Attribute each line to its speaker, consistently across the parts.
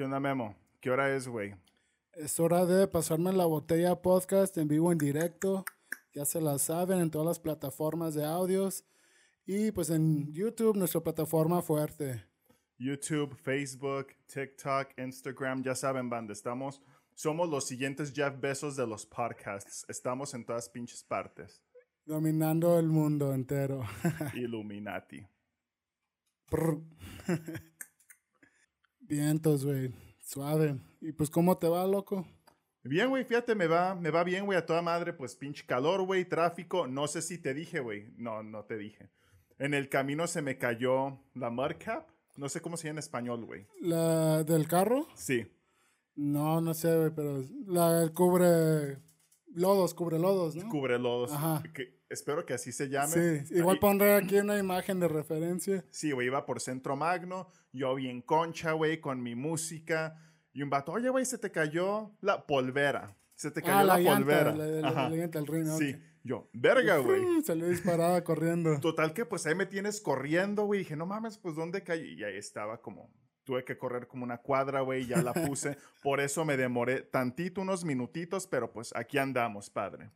Speaker 1: ¿Qué onda, Memo? ¿Qué hora es, güey?
Speaker 2: Es hora de pasarme la botella podcast en vivo, en directo. Ya se la saben en todas las plataformas de audios. Y pues en YouTube, nuestra plataforma fuerte.
Speaker 1: YouTube, Facebook, TikTok, Instagram, ya saben, banda, estamos, somos los siguientes Jeff Bezos de los podcasts. Estamos en todas pinches partes.
Speaker 2: Dominando el mundo entero.
Speaker 1: Illuminati.
Speaker 2: Vientos, güey. Suave. ¿Y pues cómo te va, loco?
Speaker 1: Bien, güey, fíjate, me va, me va bien, güey, a toda madre, pues pinche calor, güey, tráfico. No sé si te dije, güey. No, no te dije. En el camino se me cayó la mud cap. No sé cómo se llama en español, güey.
Speaker 2: ¿La del carro?
Speaker 1: Sí.
Speaker 2: No, no sé, güey, pero la cubre lodos, cubre lodos, ¿no?
Speaker 1: Cubre lodos.
Speaker 2: Ajá.
Speaker 1: Que- espero que así se llame.
Speaker 2: Sí, igual
Speaker 1: Ahí-
Speaker 2: pondré aquí una imagen de referencia.
Speaker 1: Sí, güey, iba por Centro Magno, yo bien concha, güey, con mi música. Y un vato, oye, güey, se te cayó la polvera. Se te cayó
Speaker 2: Ah,
Speaker 1: la,
Speaker 2: la, llanta,
Speaker 1: polvera.
Speaker 2: la, la-
Speaker 1: Ajá.
Speaker 2: la llanta del ring,
Speaker 1: Sí, yo, verga, güey.
Speaker 2: Salió disparada corriendo.
Speaker 1: Total que pues ahí me tienes corriendo, güey. Dije, no mames, pues ¿dónde cayó? Y ahí estaba como, tuve que correr como una cuadra, güey, ya la puse. Por eso me demoré tantito, unos minutitos, pero pues aquí andamos, padre.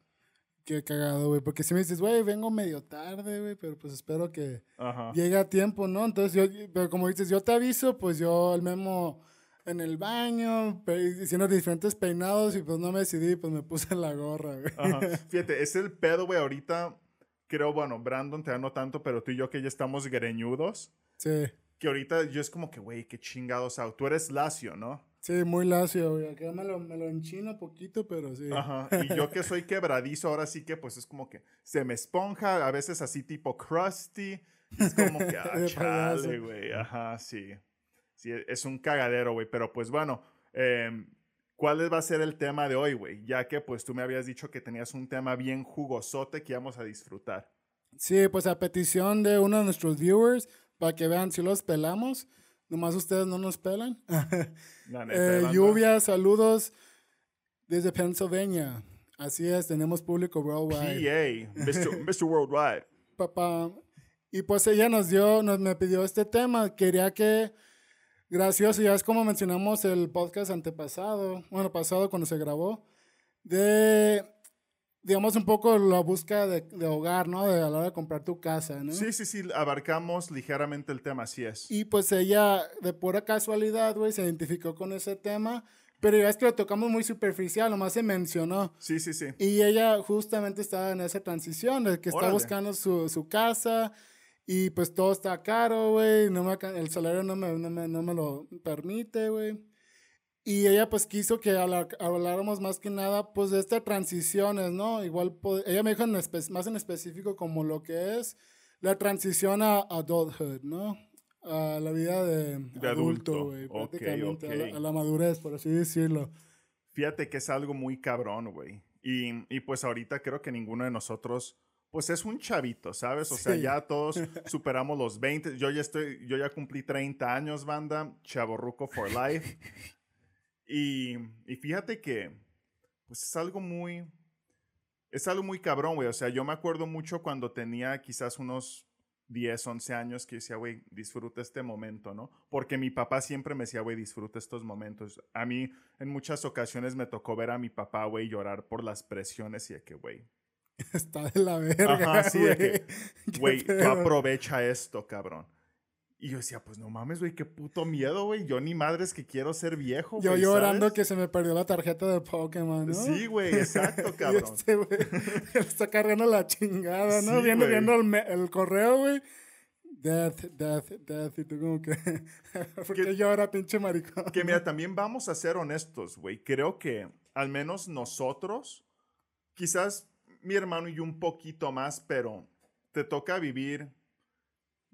Speaker 2: Qué cagado, güey. Porque si me dices, güey, vengo medio tarde, güey, pero pues espero que
Speaker 1: Ajá.
Speaker 2: llegue a tiempo, ¿no? Entonces yo, pero como dices, yo te aviso, pues yo el memo en el baño, haciendo diferentes peinados y pues no me decidí, pues me puse la gorra, güey.
Speaker 1: Ajá. Fíjate, es el pedo, güey, ahorita. Creo, bueno, Brandon te da no tanto, pero tú y yo que ya estamos greñudos.
Speaker 2: Sí,
Speaker 1: Que ahorita yo es como que, güey, qué chingados. Tú eres lacio, ¿no?
Speaker 2: Sí, muy lacio, güey. Acá me lo, me lo enchino poquito, pero sí.
Speaker 1: Ajá. Y yo que soy quebradizo, ahora sí que pues es como que se me esponja, a veces así tipo crusty. Es como que, ah, chale, güey. Ajá, sí. Sí, es un cagadero, güey. Pero pues bueno, em, ¿cuál va a ser el tema de hoy, güey? Ya que pues tú me habías dicho que tenías un tema bien jugosote que íbamos a disfrutar.
Speaker 2: Sí, pues a petición de uno de nuestros viewers, para que vean si los pelamos. Nomás ustedes no nos pelan. Eh, lluvia, saludos desde Pennsylvania. Así es, tenemos público worldwide.
Speaker 1: PA, Mr. Mr. Worldwide.
Speaker 2: Papá. Y pues ella nos dio, nos me pidió este tema. Quería que, gracioso, ya es como mencionamos el podcast antepasado, bueno, pasado cuando se grabó, de, digamos, un poco la búsqueda de, de hogar, ¿no? De a la hora de comprar tu casa, ¿no?
Speaker 1: Sí, sí, sí, abarcamos ligeramente el tema, así es.
Speaker 2: Y pues ella, de pura casualidad, güey, se identificó con ese tema. Pero ya es que lo tocamos muy superficial, nomás se mencionó.
Speaker 1: Sí, sí, sí.
Speaker 2: Y ella justamente estaba en esa transición, de que está buscando su, su casa y pues todo está caro, güey. No me el salario no me, no me, no me lo permite, güey. Y ella pues quiso que habláramos más que nada pues de estas transiciones, ¿no? Igual ella me dijo en más en específico como lo que es la transición a adulthood, ¿no? A la vida de,
Speaker 1: De
Speaker 2: adulto, güey. Prácticamente, A,
Speaker 1: ok.
Speaker 2: la, a la madurez, por así decirlo.
Speaker 1: Fíjate que es algo muy cabrón, güey. Y, y pues ahorita creo que ninguno de nosotros, pues es un chavito, ¿sabes? O sea,
Speaker 2: Sí.
Speaker 1: ya todos superamos los 20. Yo ya estoy, yo ya cumplí 30 años, banda. Chaborruco for life. Y, y fíjate que, pues es algo muy, es algo muy cabrón, güey. O sea, yo me acuerdo mucho cuando tenía quizás unos 10, 11 años que decía, güey, disfruta este momento, ¿no? Porque mi papá siempre me decía, güey, disfruta estos momentos. A mí en muchas ocasiones me tocó ver a mi papá, güey, llorar por las presiones y de que, güey,
Speaker 2: Está de la verga,
Speaker 1: Ajá, sí, de que, güey, tú aprovecha esto, cabrón. Y yo decía, pues no mames, güey, qué puto miedo, güey. Yo ni madres que quiero ser viejo,
Speaker 2: Yo llorando
Speaker 1: ¿sabes?
Speaker 2: que se me perdió la tarjeta de Pokémon, ¿no?
Speaker 1: Sí, güey, exacto, cabrón.
Speaker 2: este, güey, está cargando la chingada, ¿no?
Speaker 1: Sí,
Speaker 2: viendo, viendo el, el correo, güey. Death, death, death. Y tú como que... ¿Por qué llora, pinche maricón?
Speaker 1: Que mira, también vamos a ser honestos, güey. Creo que al menos nosotros, quizás mi hermano y yo un poquito más, pero te toca vivir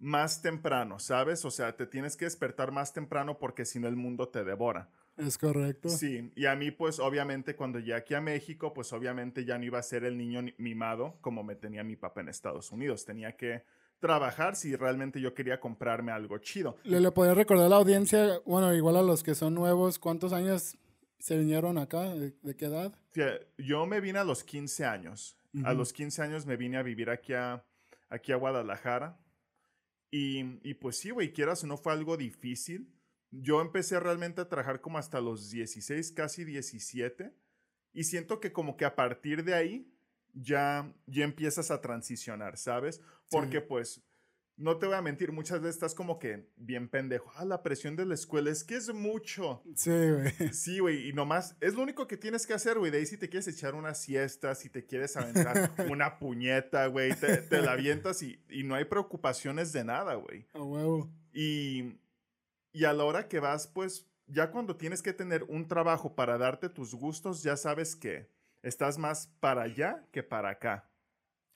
Speaker 1: más temprano, ¿sabes? O sea, te tienes que despertar más temprano porque si no el mundo te devora.
Speaker 2: Es correcto.
Speaker 1: Sí, y a mí pues obviamente cuando llegué aquí a México, pues obviamente ya no iba a ser el niño ni- mimado como me tenía mi papá en Estados Unidos. Tenía que trabajar si realmente yo quería comprarme algo chido.
Speaker 2: ¿Le, le podría recordar a la audiencia, bueno, igual a los que son nuevos, cuántos años se vinieron acá? ¿De, de qué edad?
Speaker 1: Yo me vine a los 15 años. A los 15 años me vine a vivir aquí a, aquí a Guadalajara. Y, y pues sí, güey, quieras o no fue algo difícil, yo empecé realmente a trabajar como hasta los 16, casi 17. Y siento que como que a partir de ahí ya, ya empiezas a transicionar, ¿sabes? Porque pues no te voy a mentir, muchas veces estás como que bien pendejo. Ah, la presión de la escuela es que es mucho.
Speaker 2: Sí, güey.
Speaker 1: Sí, güey. Y nomás, es lo único que tienes que hacer, güey. De ahí si te quieres echar una siesta, si te quieres aventar una puñeta, güey, te, te, la avientas y, y, no hay preocupaciones de nada, güey.
Speaker 2: A huevo.
Speaker 1: Y, y a la hora que vas, pues, ya cuando tienes que tener un trabajo para darte tus gustos, ya sabes que estás más para allá que para acá.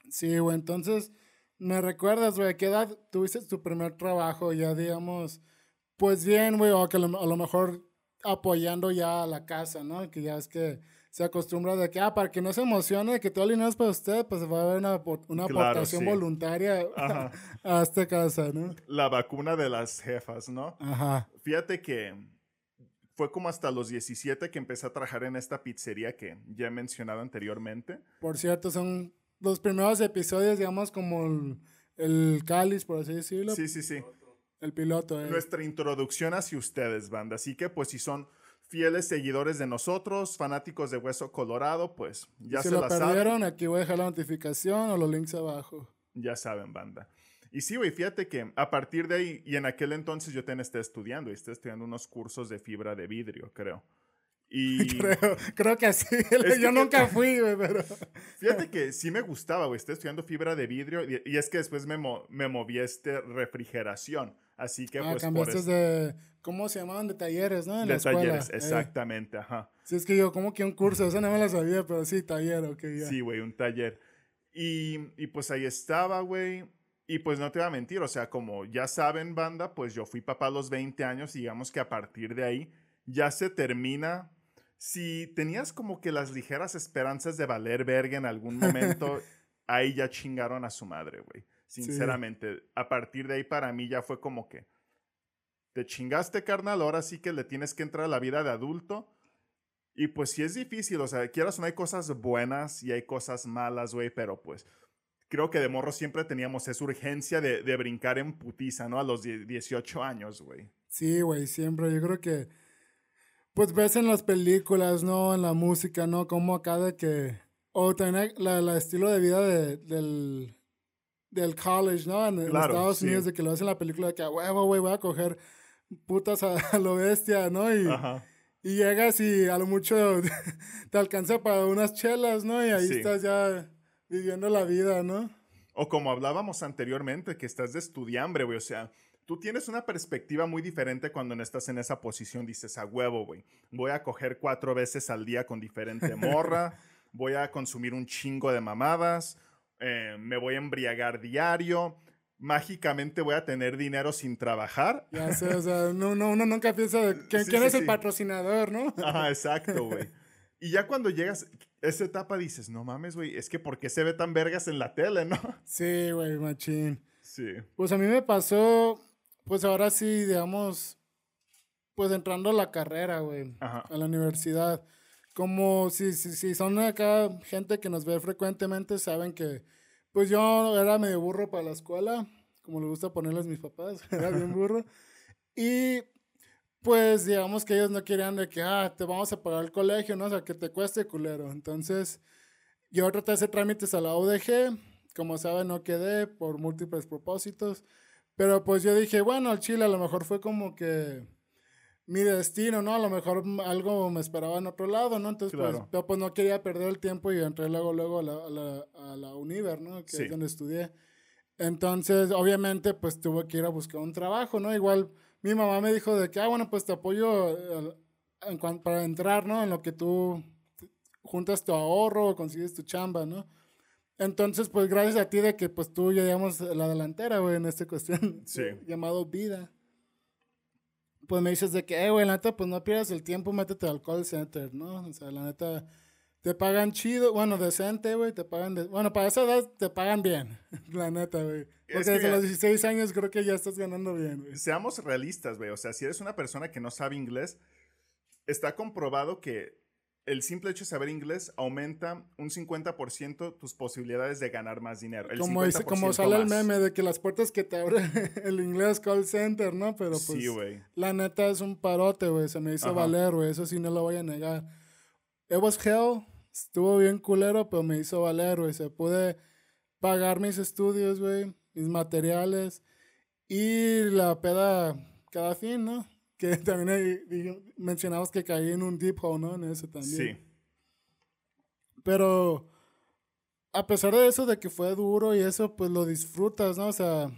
Speaker 2: Sí, güey. Entonces ¿Me recuerdas, güey, a qué edad tuviste tu primer trabajo? Ya, digamos, pues bien, güey, o que a lo mejor apoyando ya a la casa, ¿no? Que ya es que se acostumbra de que, ah, para que no se emocione, que todo el dinero es para usted, pues va a haber una, una aportación voluntaria a esta casa, ¿no?
Speaker 1: La vacuna de las jefas, ¿no?
Speaker 2: Ajá.
Speaker 1: Fíjate que fue como hasta los 17 que empecé a trabajar en esta pizzería que ya he mencionado anteriormente.
Speaker 2: Por cierto, son los primeros episodios, digamos, como el, el cáliz, por así decirlo.
Speaker 1: Sí, sí, sí.
Speaker 2: El piloto, eh.
Speaker 1: Nuestra introducción hacia ustedes, banda. Así que, pues, si son fieles seguidores de nosotros, fanáticos de Hueso Colorado, pues ya
Speaker 2: si
Speaker 1: se
Speaker 2: lo
Speaker 1: la
Speaker 2: perdieron,
Speaker 1: saben.
Speaker 2: aquí voy a dejar la notificación o los links abajo.
Speaker 1: Ya saben, banda. Y sí, güey, fíjate que a partir de ahí, y en aquel entonces yo también esté estudiando, y estoy estudiando unos cursos de fibra de vidrio, creo. Y
Speaker 2: creo, creo que sí. Yo nunca fui, güey, pero.
Speaker 1: Fíjate que sí me gustaba, güey. Estoy estudiando fibra de vidrio y, y es que después me, mo me moví a este refrigeración. Así que,
Speaker 2: ah,
Speaker 1: pues.
Speaker 2: cambiaste de. ¿Cómo se llamaban? De talleres, ¿no? En
Speaker 1: de
Speaker 2: la escuela.
Speaker 1: talleres, exactamente, ajá.
Speaker 2: Sí, es que yo, como que un curso, eso no me lo sabía, pero sí, taller, ok, ya.
Speaker 1: Sí, güey, un taller. Y, y pues ahí estaba, güey. Y pues no te voy a mentir, o sea, como ya saben, banda, pues yo fui papá a los 20 años y digamos que a partir de ahí ya se termina si tenías como que las ligeras esperanzas de valer verga en algún momento, ahí ya chingaron a su madre, güey. Sinceramente, sí. a partir de ahí para mí ya fue como que te chingaste, carnal, ahora sí que le tienes que entrar a la vida de adulto. Y pues sí es difícil, o sea, quieras o no hay cosas buenas y hay cosas malas, güey, pero pues creo que de morro siempre teníamos esa urgencia de, de brincar en putiza, ¿no? A los 18 años, güey.
Speaker 2: Sí, güey, siempre. Yo creo que pues ves en las películas, ¿no? En la música, ¿no? Como acá de que... O también la, la estilo de vida de, del, del college, ¿no? En,
Speaker 1: claro,
Speaker 2: Estados
Speaker 1: sí.
Speaker 2: Unidos, de que lo ves en la película de que, huevo, güey, voy a coger putas a, a lo bestia, ¿no? Y,
Speaker 1: Ajá.
Speaker 2: y llegas y a lo mucho te alcanza para unas chelas, ¿no? Y ahí
Speaker 1: Sí.
Speaker 2: estás ya viviendo la vida, ¿no?
Speaker 1: O como hablábamos anteriormente, que estás de estudiambre, güey. O sea, tú tienes una perspectiva muy diferente cuando no estás en esa posición. Dices, a huevo, güey. Voy a coger cuatro veces al día con diferente morra. voy a consumir un chingo de mamadas. eh, me voy a embriagar diario. Mágicamente voy a tener dinero sin trabajar.
Speaker 2: Ya sé, o sea, no, no, uno nunca piensa de
Speaker 1: Sí,
Speaker 2: quién
Speaker 1: sí,
Speaker 2: es el patrocinador, ¿no?
Speaker 1: Ajá, exacto, güey. Y ya cuando llegas a esa etapa dices, no mames, güey, es que ¿por qué se ve tan vergas en la tele, no?
Speaker 2: Sí, güey, machín.
Speaker 1: Sí.
Speaker 2: Pues a mí me pasó, pues ahora sí, digamos, pues entrando a la carrera, güey,
Speaker 1: Ajá.
Speaker 2: a la universidad. Como si, si, si son acá gente que nos ve frecuentemente, saben que, pues yo era medio burro para la escuela, como le gusta ponerles mis papás, era bien burro. Y pues digamos que ellos no querían de que, ah, te vamos a pagar el colegio, ¿no? O sea, que te cueste culero. Entonces, yo traté de hacer trámites a la UDG. Como saben, no quedé por múltiples propósitos. Pero pues yo dije, bueno, al Chile a lo mejor fue como que mi destino, ¿no? A lo mejor algo me esperaba en otro lado, ¿no? Entonces, pues, pues no quería perder el tiempo y entré luego, luego a la, a la, a la Univer, ¿no? Que
Speaker 1: Sí.
Speaker 2: es donde estudié. Entonces, obviamente, pues tuve que ir a buscar un trabajo, ¿no? Igual mi mamá me dijo de que, ah, bueno, pues te apoyo eh, en para entrar, ¿no? En lo que tú juntas tu ahorro o consigues tu chamba, ¿no? Entonces, pues gracias a ti de que pues tú ya llevamos la delantera, güey, en esta cuestión
Speaker 1: Sí.
Speaker 2: llamado vida. Pues me dices de que, eh, güey, la neta, pues no pierdas el tiempo, métete al call center, ¿no? O sea, la neta, te pagan chido, bueno, decente, güey, te pagan, de- bueno, para esa edad te pagan bien, la neta, güey.
Speaker 1: Es
Speaker 2: Porque
Speaker 1: que
Speaker 2: desde los 16 años creo que ya estás ganando bien, güey.
Speaker 1: Seamos realistas, güey. O sea, si eres una persona que no sabe inglés, está comprobado que el simple hecho de saber inglés aumenta un 50% tus posibilidades de ganar más dinero. El
Speaker 2: como, dice, como
Speaker 1: 50%
Speaker 2: sale el meme de que las puertas que te abre el inglés call center, ¿no? Pero pues
Speaker 1: Sí,
Speaker 2: la neta es un parote, güey. Se me hizo
Speaker 1: Ajá.
Speaker 2: valer, güey. Eso sí no lo voy a negar. It was hell. Estuvo bien culero, pero me hizo valer, güey. Se pude pagar mis estudios, güey. Mis materiales. Y la peda cada fin, ¿no? Que también dije- mencionabas que caí en un deep hole, ¿no? En eso también.
Speaker 1: Sí.
Speaker 2: Pero a pesar de eso, de que fue duro y eso, pues lo disfrutas, ¿no? O sea,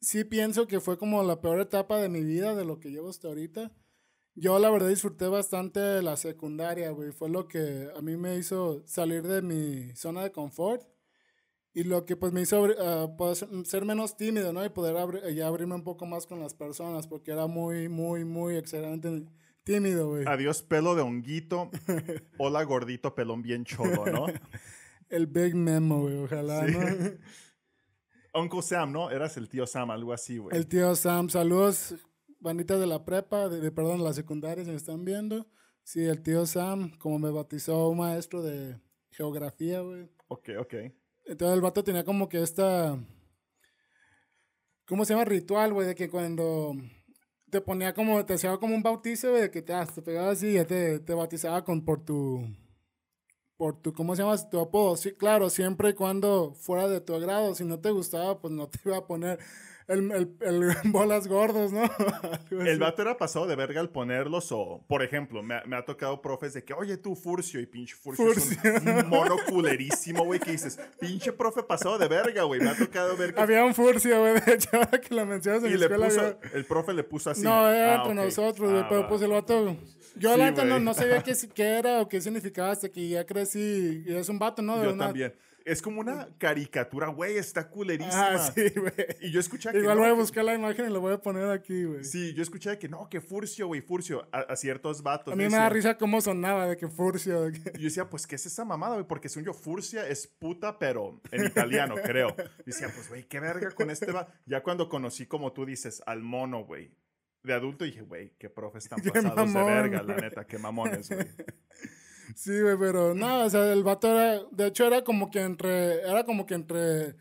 Speaker 2: sí pienso que fue como la peor etapa de mi vida, de lo que llevo hasta ahorita. Yo la verdad disfruté bastante la secundaria, güey. Fue lo que a mí me hizo salir de mi zona de confort. Y lo que pues me hizo abri- ah, poder ser- menos tímido, ¿no? Y poder abri- abrirme un poco más con las personas, porque era muy, muy, muy exageradamente tímido, güey.
Speaker 1: Adiós pelo de honguito. Hola gordito pelón bien cholo, ¿no?
Speaker 2: El Big Memo, güey, ojalá,
Speaker 1: Sí.
Speaker 2: ¿no?
Speaker 1: Uncle Sam, ¿no? Eras el tío Sam, algo así, güey.
Speaker 2: El tío Sam, saludos, banditas de la prepa, de, de- perdón, de la secundaria, si me están viendo. Sí, el tío Sam, como me bautizó un maestro de geografía, güey.
Speaker 1: Ok, ok.
Speaker 2: Entonces el vato tenía como que esta, ¿cómo se llama? Ritual, güey, de que cuando te ponía como, te hacía como un bautizo, güey, de que te, te pegaba así y ya te, te bautizaba con, por tu, por tu, ¿cómo se llama? Tu apodo. Sí, claro, siempre y cuando fuera de tu agrado. Si no te gustaba, pues no te iba a poner el, el, el bolas gordos, ¿no?
Speaker 1: El vato era pasado de verga al ponerlos o, por ejemplo, me, ha- me ha tocado profes de que, oye tú, Furcio, y pinche Furcio, es un- mono culerísimo, güey, que dices, pinche profe pasado de verga, güey. Me ha tocado ver que...
Speaker 2: Había un furcio, güey, de hecho, ahora que lo mencionas en
Speaker 1: Y
Speaker 2: la
Speaker 1: le puso,
Speaker 2: había-
Speaker 1: el profe le puso así.
Speaker 2: No, era
Speaker 1: Ah,
Speaker 2: entre
Speaker 1: ok.
Speaker 2: nosotros, güey,
Speaker 1: Ah,
Speaker 2: pero
Speaker 1: va.
Speaker 2: pues el vato... Yo
Speaker 1: Sí,
Speaker 2: la neta no, no sabía qué, qué era o qué significaba hasta que ya crecí y es un vato, ¿no? De
Speaker 1: Yo
Speaker 2: una-
Speaker 1: también. Es como una caricatura, güey, está culerísima.
Speaker 2: Ah, sí, güey.
Speaker 1: Y yo escuché que
Speaker 2: Igual
Speaker 1: no,
Speaker 2: voy a buscar la imagen y lo voy a poner aquí, güey.
Speaker 1: Sí, yo escuché que no, que Furcio, güey, Furcio, a, a ciertos vatos.
Speaker 2: a mí
Speaker 1: yo
Speaker 2: me da risa cómo sonaba, de que furcio, de que...
Speaker 1: Y yo decía, pues, ¿qué es esa mamada, güey? Porque según yo, Furcia es puta, pero en italiano, creo. Y decía, pues, güey, qué verga con este va. Ya cuando conocí, como tú dices, al mono, güey, de adulto, dije, güey, qué profes tan
Speaker 2: Qué
Speaker 1: pasados de
Speaker 2: mamón,
Speaker 1: verga, la neta, qué mamones, güey.
Speaker 2: Sí, güey, pero no, o sea, el vato era, de hecho era como que entre, era como que entre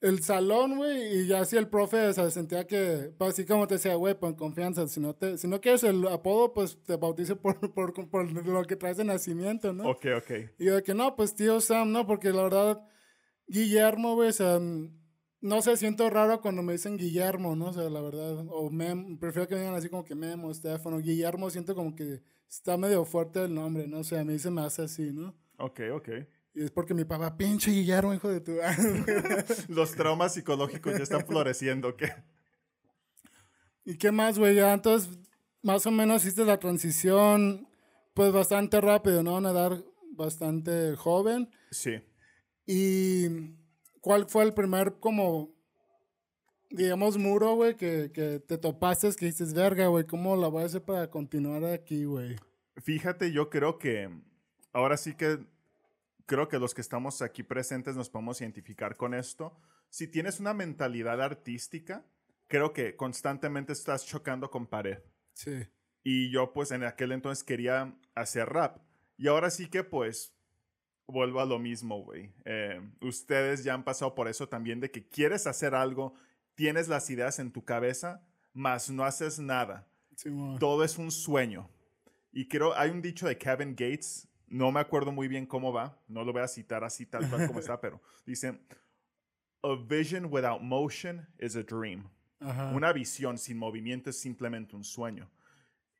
Speaker 2: el salón, güey, y ya así el profe, o sea, sentía que, pues así como te decía, güey, pon confianza, si no te, si no quieres el apodo, pues te bautice por, por, por lo que traes de nacimiento, ¿no?
Speaker 1: Ok, ok.
Speaker 2: Y yo de que no, pues tío Sam, no, porque la verdad, Guillermo, güey, o sea, no sé, siento raro cuando me dicen Guillermo, ¿no? O sea, la verdad, o Mem, prefiero que me digan así como que Memo, Estefano, Guillermo, siento como que está medio fuerte el nombre, ¿no? O sea, a mí se me hace así, ¿no?
Speaker 1: Ok, ok.
Speaker 2: Y es porque mi papá, pinche Guillermo, hijo de tu...
Speaker 1: Los traumas psicológicos ya están floreciendo, ¿qué?
Speaker 2: ¿Y qué más, güey? Ya, entonces, más o menos hiciste la transición, pues bastante rápido, ¿no? Edad bastante joven.
Speaker 1: Sí.
Speaker 2: ¿Y cuál fue el primer, como, digamos, muro, güey, que, que te topaste, que dices, verga, güey, ¿cómo la voy a hacer para continuar aquí, güey?
Speaker 1: Fíjate, yo creo que ahora sí que creo que los que estamos aquí presentes nos podemos identificar con esto. Si tienes una mentalidad artística, creo que constantemente estás chocando con pared.
Speaker 2: Sí.
Speaker 1: Y yo pues en aquel entonces quería hacer rap. Y ahora sí que pues vuelvo a lo mismo, güey. Eh, ustedes ya han pasado por eso también de que quieres hacer algo, tienes las ideas en tu cabeza, mas no haces nada
Speaker 2: Sí,
Speaker 1: todo es un sueño. Y creo, hay un dicho de Kevin Gates, no me acuerdo muy bien cómo va, no lo voy a citar así tal cual como está, pero dice, a vision without motion is a dream.
Speaker 2: Ajá.
Speaker 1: Una visión sin movimiento es simplemente un sueño.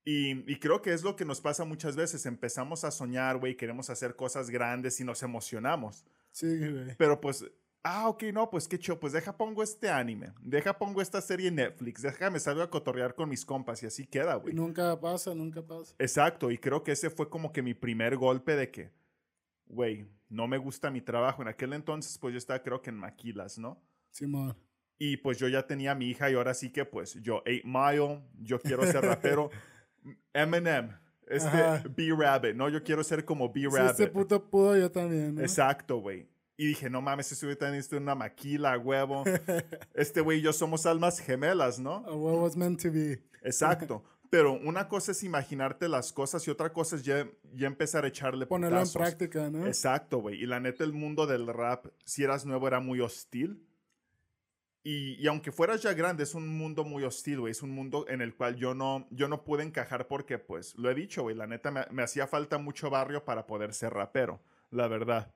Speaker 1: Y, y creo que es lo que nos pasa muchas veces. Empezamos a soñar, güey, queremos hacer cosas grandes y nos emocionamos.
Speaker 2: Sí, güey.
Speaker 1: Pero pues, ah, ok, no, pues qué chido, pues deja pongo este anime, deja pongo esta serie en Netflix, déjame salgo a cotorrear con mis compas y así queda, güey.
Speaker 2: nunca pasa, nunca pasa.
Speaker 1: Exacto, y creo que ese fue como que mi primer golpe de que, güey, no me gusta mi trabajo. En aquel entonces, pues yo estaba creo que en Maquilas, ¿no?
Speaker 2: Simón.
Speaker 1: Y pues yo ya tenía a mi hija y ahora sí que pues yo 8 Mile, yo quiero ser rapero. Eminem, este. B-Rabbit, ¿no? Yo quiero ser como
Speaker 2: Si
Speaker 1: B-Rabbit.
Speaker 2: este puto pudo, yo también, ¿no?
Speaker 1: Exacto, güey. Y dije, no mames, ese güey también está en una maquila, huevo. Este güey y yo somos almas gemelas, ¿no?
Speaker 2: A was meant to be.
Speaker 1: Exacto. Pero una cosa es imaginarte las cosas y otra cosa es ya, ya empezar a echarle
Speaker 2: Ponerlo en
Speaker 1: putazos.
Speaker 2: práctica, ¿no?
Speaker 1: Exacto, güey. Y la neta, el mundo del rap, si eras nuevo, era muy hostil. Y, y aunque fueras ya grande, es un mundo muy hostil, güey. Es un mundo en el cual yo no, yo no pude encajar porque, pues, lo he dicho, güey. La neta, me, me hacía falta mucho barrio para poder ser rapero, la verdad.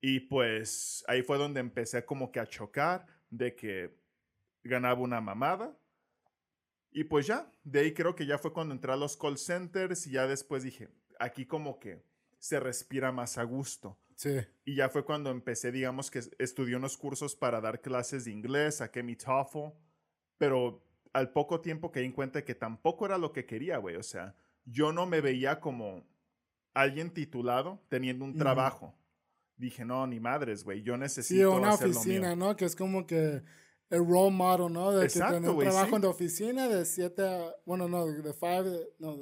Speaker 1: Y pues ahí fue donde empecé como que a chocar de que ganaba una mamada. Y pues ya, de ahí creo que ya fue cuando entré a los call centers y ya después dije, aquí como que se respira más a gusto.
Speaker 2: Sí.
Speaker 1: Y ya fue cuando empecé, digamos que estudié unos cursos para dar clases de inglés, saqué mi TOEFL, pero al poco tiempo caí en cuenta que tampoco era lo que quería, güey. O sea, yo no me veía como alguien titulado teniendo un trabajo. Dije, no, ni madres, güey, yo
Speaker 2: Sí,
Speaker 1: necesito
Speaker 2: una
Speaker 1: hacer lo mío".
Speaker 2: oficina, ¿no? Que es como que el role model, ¿no? De
Speaker 1: Exacto,
Speaker 2: que tener un
Speaker 1: güey,
Speaker 2: trabajo
Speaker 1: sí.
Speaker 2: de oficina de 7 a... Bueno, no, de 5, no,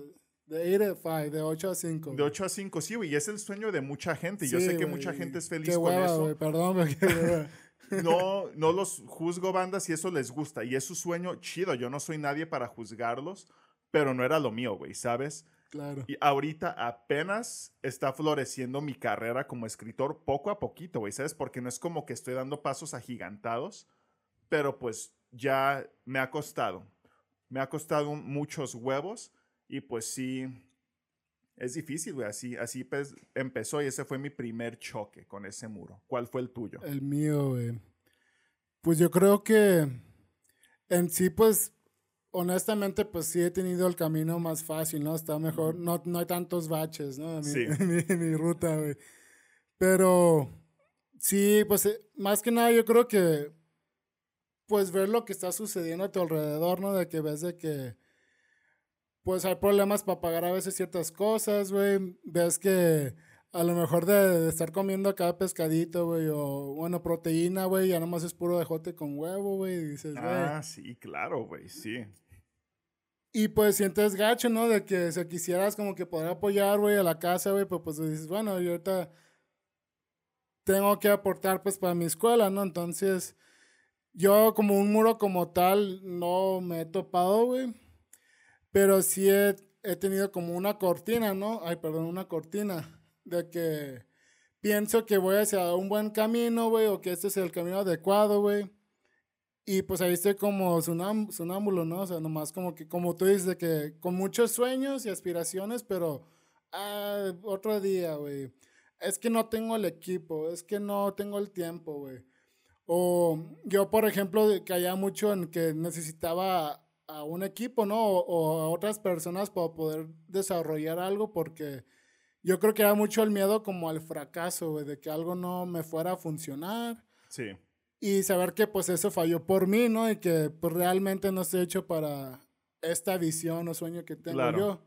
Speaker 2: de 8 a 5, de 8 a 5.
Speaker 1: De 8 a 5, sí, güey, y es el sueño de mucha gente. y yo
Speaker 2: Sí,
Speaker 1: sé que
Speaker 2: güey,
Speaker 1: mucha gente es feliz
Speaker 2: Qué
Speaker 1: con
Speaker 2: hueva,
Speaker 1: eso.
Speaker 2: güey, perdón, hueva.
Speaker 1: no, no los juzgo bandas si eso les gusta. Y es su sueño chido. Yo no soy nadie para juzgarlos, pero no era lo mío, güey, ¿sabes?
Speaker 2: Claro.
Speaker 1: Y ahorita apenas está floreciendo mi carrera como escritor poco a poquito, güey, ¿sabes? Porque no es como que estoy dando pasos agigantados, pero pues ya me ha costado. Me ha costado muchos huevos y pues sí, es difícil, güey. Así, así pues, empezó y ese fue mi primer choque con ese muro. ¿Cuál fue el tuyo?
Speaker 2: El mío, güey. Pues yo creo que en sí, pues, honestamente, pues sí he tenido el camino más fácil, ¿no? Está mejor, no, no hay tantos baches, ¿no? En mi,
Speaker 1: Sí.
Speaker 2: en mi, en mi ruta, güey. Pero sí, pues eh, más que nada yo creo que, pues ver lo que está sucediendo a tu alrededor, ¿no? De que ves de que, pues hay problemas para pagar a veces ciertas cosas, güey. Ves que a lo mejor de, de estar comiendo cada pescadito, güey, o bueno, proteína, güey, ya nomás es puro dejote con huevo, güey. Dices, güey.
Speaker 1: Ah, sí, claro, güey, sí.
Speaker 2: Y pues sientes gacho, ¿no? De que si quisieras como que poder apoyar, güey, a la casa, güey, pues, pues dices, bueno, yo ahorita tengo que aportar, pues, para mi escuela, ¿no? Entonces, yo como un muro como tal no me he topado, güey. Pero sí he, he tenido como una cortina, ¿no? Ay, perdón, una cortina. De que pienso que voy hacia un buen camino, güey, o que este es el camino adecuado, güey. Y pues ahí estoy como sonám- sonámbulo, ¿no? O sea, nomás como que, como tú dices, de que con muchos sueños y aspiraciones, pero ah, otro día, güey. Es que no tengo el equipo, es que no tengo el tiempo, güey. O yo, por ejemplo, caía mucho en que necesitaba a un equipo, ¿no? O, o a otras personas para poder desarrollar algo, porque yo creo que era mucho el miedo como al fracaso, güey, de que algo no me fuera a funcionar
Speaker 1: Sí.
Speaker 2: Y saber que pues eso falló por mí, ¿no? Y que pues realmente no estoy hecho para esta visión o sueño que tengo
Speaker 1: Claro.
Speaker 2: yo.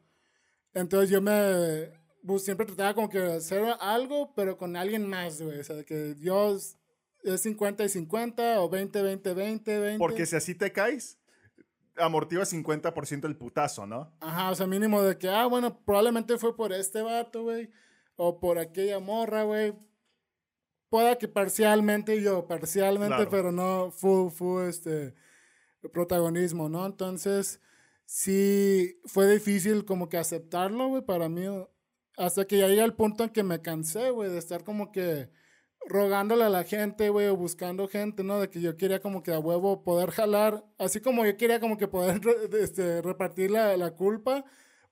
Speaker 2: Entonces yo me pues, siempre trataba como que hacer algo, pero con alguien más, güey. O sea, que yo es es 50 y 50 o 20, 20, 20, 20.
Speaker 1: Porque si así te caes, amortiva 50% el putazo, ¿no?
Speaker 2: Ajá, o sea, mínimo de que, ah, bueno, probablemente fue por este vato, güey. O por aquella morra, güey. Pueda que parcialmente yo, parcialmente,
Speaker 1: Claro.
Speaker 2: pero no full, full, este, protagonismo, ¿no? Entonces, sí, fue difícil como que aceptarlo, güey, para mí. Hasta que ya llega el punto en que me cansé, güey, de estar como que rogándole a la gente, güey, o buscando gente, ¿no? De que yo quería como que a huevo poder jalar, así como yo quería como que poder este, repartir la, la culpa,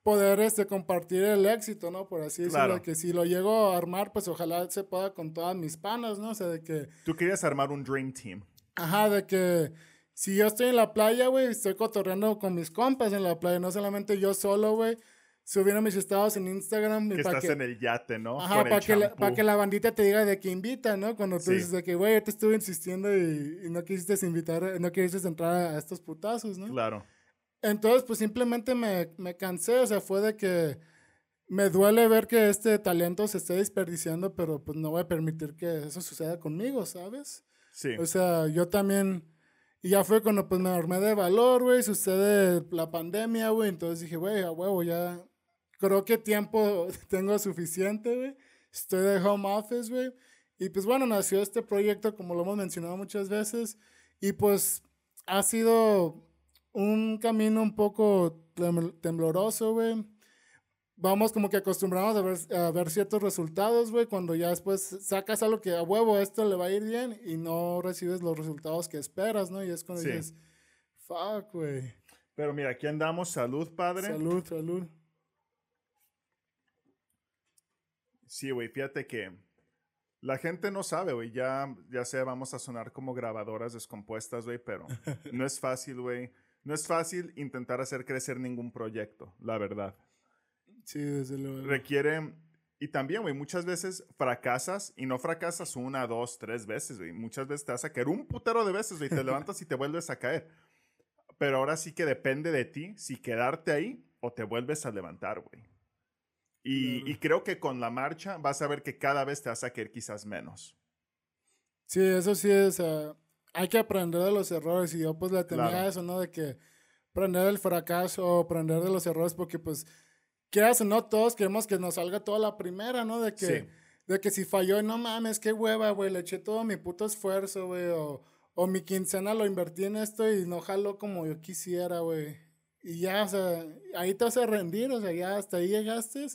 Speaker 2: poder este, compartir el éxito, ¿no? Por así decirlo,
Speaker 1: Claro.
Speaker 2: de que si lo llego a armar, pues ojalá se pueda con todas mis panas, ¿no? O sea, de que,
Speaker 1: Tú querías armar un Dream Team.
Speaker 2: ajá, de que si yo estoy en la playa, güey, estoy cotorreando con mis compas en la playa, no solamente yo solo, güey, subiendo mis estados en Instagram. y
Speaker 1: Que estás
Speaker 2: que-
Speaker 1: en el yate, ¿no?
Speaker 2: Ajá, para que, la, pa' que la bandita te diga de que invita, ¿no? Cuando tú
Speaker 1: Sí.
Speaker 2: dices de que, güey, yo te estuve insistiendo y, y no quisiste invitar, no quisiste entrar a estos putazos, ¿no?
Speaker 1: Claro.
Speaker 2: Entonces, pues simplemente me, me cansé, o sea, fue de que me duele ver que este talento se esté desperdiciando, pero pues no voy a permitir que eso suceda conmigo, ¿sabes?
Speaker 1: Sí.
Speaker 2: O sea, yo también, y ya fue cuando pues me armé de valor, güey, sucede la pandemia, güey, entonces dije, güey, a huevo, ya creo que tiempo tengo suficiente, güey. Estoy de home office, güey. Y pues bueno, nació este proyecto, como lo hemos mencionado muchas veces, y pues ha sido un camino un poco tembloroso, güey. Vamos como que acostumbramos a ver, a ver ciertos resultados, güey, cuando ya después sacas algo que a huevo esto le va a ir bien y no recibes los resultados que esperas, ¿no? Y es cuando dices, fuck, güey.
Speaker 1: Pero mira, aquí andamos, salud, padre.
Speaker 2: Salud, salud.
Speaker 1: Sí, güey, fíjate que la gente no sabe, güey. Ya, ya sé, vamos a sonar como grabadoras descompuestas, güey, pero no es fácil, güey. No es fácil intentar hacer crecer ningún proyecto, la verdad.
Speaker 2: Sí, desde luego.
Speaker 1: Requiere. Y también, güey, muchas veces fracasas y no fracasas una, dos, tres veces, güey. Muchas veces te vas a caer un putero de veces, güey. Te levantas y te vuelves a caer. Pero ahora sí que depende de ti si quedarte ahí o te vuelves a levantar, güey. Y, creo que con la marcha vas a ver que cada vez te vas a caer quizás menos.
Speaker 2: Sí, eso sí es. Ah, hay que aprender de los errores. Y yo, pues, le tenía eso, ¿no? De que aprender del fracaso o aprender de los errores, porque, pues, quieras o no, todos queremos que nos salga toda la primera, ¿no? De que, de que si falló, no mames, qué hueva, güey, le eché todo mi puto esfuerzo, güey, o, o mi quincena lo invertí en esto y no jaló como yo quisiera, güey. Y ya, o sea, ahí te vas a rendir, o sea, ya hasta ahí llegaste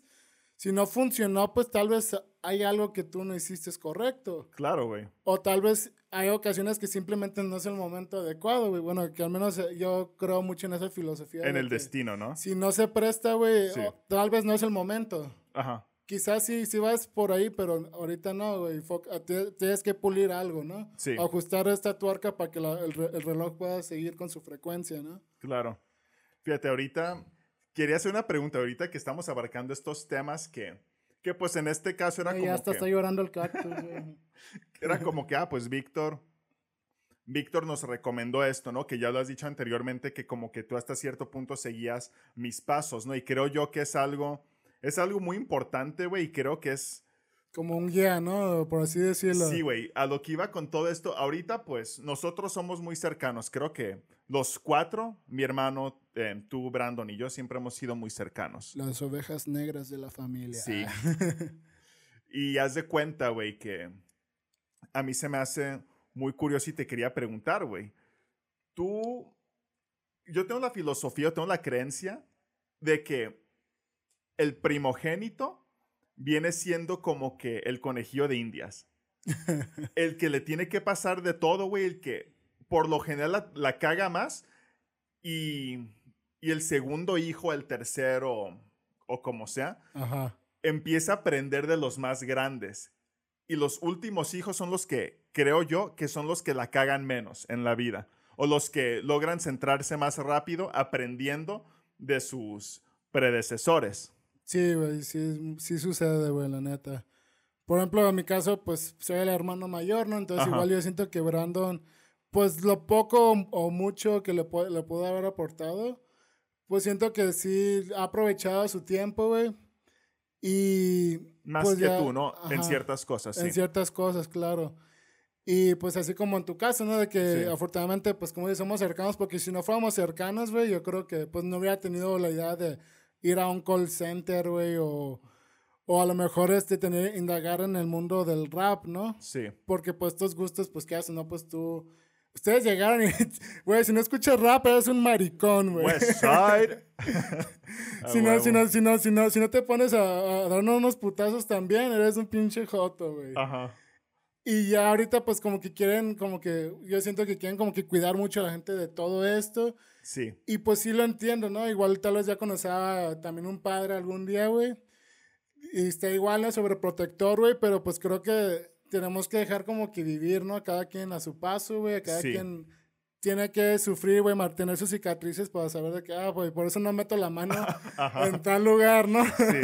Speaker 2: si no funcionó, pues tal vez hay algo que tú no hiciste correcto.
Speaker 1: Claro, güey.
Speaker 2: O tal vez hay ocasiones que simplemente no es el momento adecuado, güey. Bueno, que al menos eh, yo creo mucho en esa filosofía.
Speaker 1: En el destino, ¿no?
Speaker 2: Si no se presta, güey, tal vez no es el momento. Ajá. Quizás sí, sí vas por ahí, pero ahorita no, güey. Tienes que pulir algo, ¿no? Sí. Ajustar esta tuerca para que el, el reloj pueda seguir con su frecuencia, ¿no?
Speaker 1: Claro. Fíjate, ahorita quería hacer una pregunta ahorita que estamos abarcando estos temas que, que pues en este caso era como
Speaker 2: ya hasta
Speaker 1: está
Speaker 2: llorando el cactus.
Speaker 1: era como que, ah, pues Víctor, Víctor nos recomendó esto, ¿no? Que ya lo has dicho anteriormente, que como que tú hasta cierto punto seguías mis pasos, ¿no? Y creo yo que es algo, es algo muy importante, güey, y creo que es
Speaker 2: como un guía, ¿no? Por así decirlo.
Speaker 1: Sí, güey. A lo que iba con todo esto, ahorita pues nosotros somos muy cercanos. Creo que los cuatro, mi hermano, eh, tú, Brandon y yo, siempre hemos sido muy cercanos.
Speaker 2: Las ovejas negras de la familia.
Speaker 1: Sí. y haz de cuenta, güey, que a mí se me hace muy curioso y te quería preguntar, güey. Tú, yo tengo la filosofía, tengo la creencia de que el primogénito viene siendo como que el conejillo de indias. el que le tiene que pasar de todo, güey, el que por lo general la, caga más y, y, el segundo hijo, el tercero o como sea, empieza a aprender de los más grandes. Y los últimos hijos son los que, creo yo, que son los que la cagan menos en la vida. O los que logran centrarse más rápido aprendiendo de sus predecesores.
Speaker 2: Sí, güey, sí, sí sucede, güey, la neta. Por ejemplo, en mi caso, pues soy el hermano mayor, ¿no? Entonces igual yo siento que Brandon, pues lo poco o mucho que le, le pudo haber aportado, pues siento que sí ha aprovechado su tiempo, güey. Y...
Speaker 1: Más
Speaker 2: pues
Speaker 1: que tú, ¿no? en ciertas cosas,
Speaker 2: sí. En ciertas cosas, claro. Y pues así como en tu caso, ¿no? De que afortunadamente, pues como dices, somos cercanos, porque si no fuéramos cercanos, güey, yo creo que pues no hubiera tenido la idea de ir a un call center, güey, o, o a lo mejor este tener, indagar en el mundo del rap, ¿no?
Speaker 1: Sí.
Speaker 2: Porque pues estos gustos, pues ¿qué hacen? No, pues tú... Ustedes llegaron y, güey, si no escuchas rap, eres un maricón, güey.
Speaker 1: West Side.
Speaker 2: si, no, si, no, si, no, si, no, si no te pones a, a darnos unos putazos también, eres un pinche joto, güey.
Speaker 1: Ajá.
Speaker 2: Y ya ahorita pues como que quieren, como que yo siento que quieren como que cuidar mucho a la gente de todo esto.
Speaker 1: Sí.
Speaker 2: Y pues sí lo entiendo, ¿no? Igual tal vez ya conocía también un padre algún día, güey. Y está igual, ¿no? Sobreprotector, güey, pero pues creo que tenemos que dejar como que vivir, ¿no? Cada quien a su paso, güey. Cada quien tiene que sufrir, güey, mantener sus cicatrices para saber de que, ah, güey, por eso no meto la mano en tal lugar, ¿no? Sí.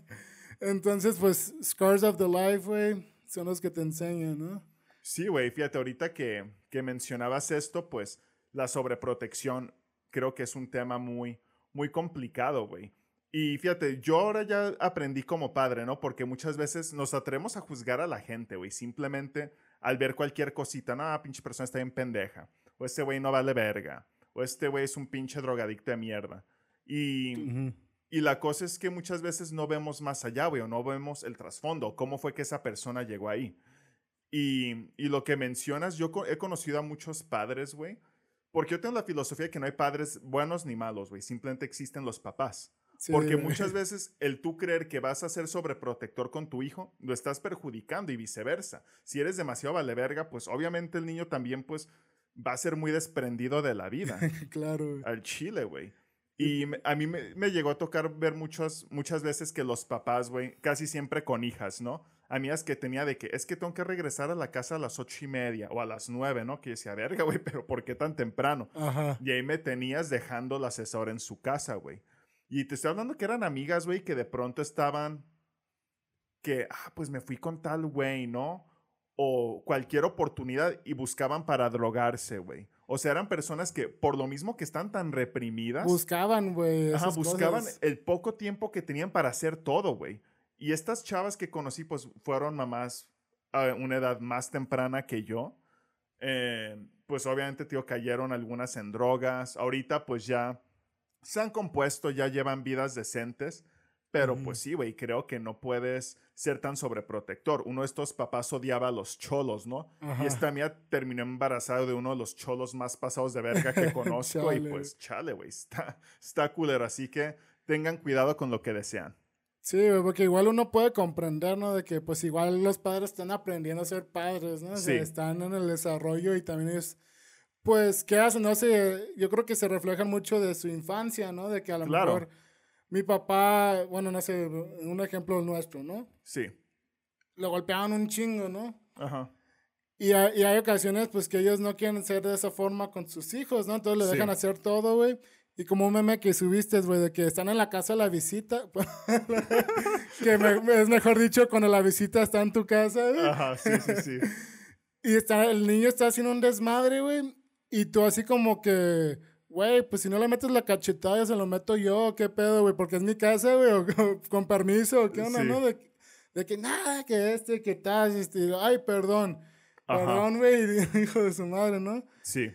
Speaker 2: Entonces, pues, Scars of the Life, güey son los que te enseñan, ¿no?
Speaker 1: Sí, güey, fíjate, ahorita que, que mencionabas esto, pues la sobreprotección creo que es un tema muy, muy complicado, güey. Y fíjate, yo ahora ya aprendí como padre, ¿no? Porque muchas veces nos atrevemos a juzgar a la gente, güey. Simplemente al ver cualquier cosita, no, pinche persona está bien pendeja. O este güey no vale verga. O este güey es un pinche drogadicto de mierda. Y, y la cosa es que muchas veces no vemos más allá, güey, o no vemos el trasfondo, cómo fue que esa persona llegó ahí. Y, y lo que mencionas, yo he conocido a muchos padres, güey, Porque yo tengo la filosofía de que no hay padres buenos ni malos, güey. Simplemente existen los papás.
Speaker 2: Sí,
Speaker 1: Porque muchas veces el tú creer que vas a ser sobreprotector con tu hijo, lo estás perjudicando y viceversa. Si eres demasiado vale verga, pues obviamente el niño también pues va a ser muy desprendido de la vida.
Speaker 2: claro, güey.
Speaker 1: al chile, güey. Y a mí me, me llegó a tocar ver muchos, muchas veces que los papás, güey, casi siempre con hijas, ¿no? Amigas que tenía de que es que tengo que regresar a la casa a las ocho y media o a las nueve, ¿no? Que yo decía, verga, güey, pero ¿por qué tan temprano?
Speaker 2: Ajá.
Speaker 1: Y ahí me tenías dejando la asesora en su casa, güey. Y te estoy hablando que eran amigas, güey, que de pronto estaban que, ah, pues me fui con tal güey, ¿no? O cualquier oportunidad y buscaban para drogarse, güey. O sea, eran personas que, por lo mismo que están tan reprimidas,
Speaker 2: Buscaban, güey.
Speaker 1: ajá, buscaban
Speaker 2: cosas.
Speaker 1: el poco tiempo que tenían para hacer todo, güey. Y estas chavas que conocí, pues fueron mamás a una edad más temprana que yo. Eh, pues obviamente, tío, cayeron algunas en drogas. Ahorita, pues ya se han compuesto, ya llevan vidas decentes. Pero pues sí, güey, creo que no puedes ser tan sobreprotector. Uno de estos papás odiaba a los cholos, ¿no?
Speaker 2: Ajá.
Speaker 1: Y esta mía terminó embarazada de uno de los cholos más pasados de verga que conozco. y pues, chale, güey, está, está culero. Así que tengan cuidado con lo que desean.
Speaker 2: Sí, porque igual uno puede comprender, ¿no? De que pues igual los padres están aprendiendo a ser padres, ¿no? O sea,
Speaker 1: Sí.
Speaker 2: están en el desarrollo y también es, pues, ¿qué hacen? No sé, yo creo que se reflejan mucho de su infancia, ¿no? De que a lo
Speaker 1: Claro.
Speaker 2: mejor mi papá, bueno, no sé, un ejemplo nuestro, ¿no?
Speaker 1: Sí.
Speaker 2: Lo golpeaban un chingo, ¿no?
Speaker 1: Ajá.
Speaker 2: Y hay, y hay ocasiones, pues, que ellos no quieren ser de esa forma con sus hijos, ¿no? Entonces le
Speaker 1: Sí.
Speaker 2: dejan hacer todo, güey. Y como un meme que subiste, güey, de que están en la casa la visita. que me- es mejor dicho, cuando la visita está en tu casa, güey.
Speaker 1: Ajá, sí, sí, sí.
Speaker 2: Y está, el niño está haciendo un desmadre, güey. Y tú así como que, güey, pues si no le metes la cachetada, se lo meto yo, ¿qué pedo, güey? Porque es mi casa, güey, con, permiso, ¿qué onda,
Speaker 1: Sí.
Speaker 2: no? De, de que nada, que este, que tal, este, ay, perdón.
Speaker 1: Ajá.
Speaker 2: Perdón, güey, hijo de su madre, ¿no?
Speaker 1: Sí.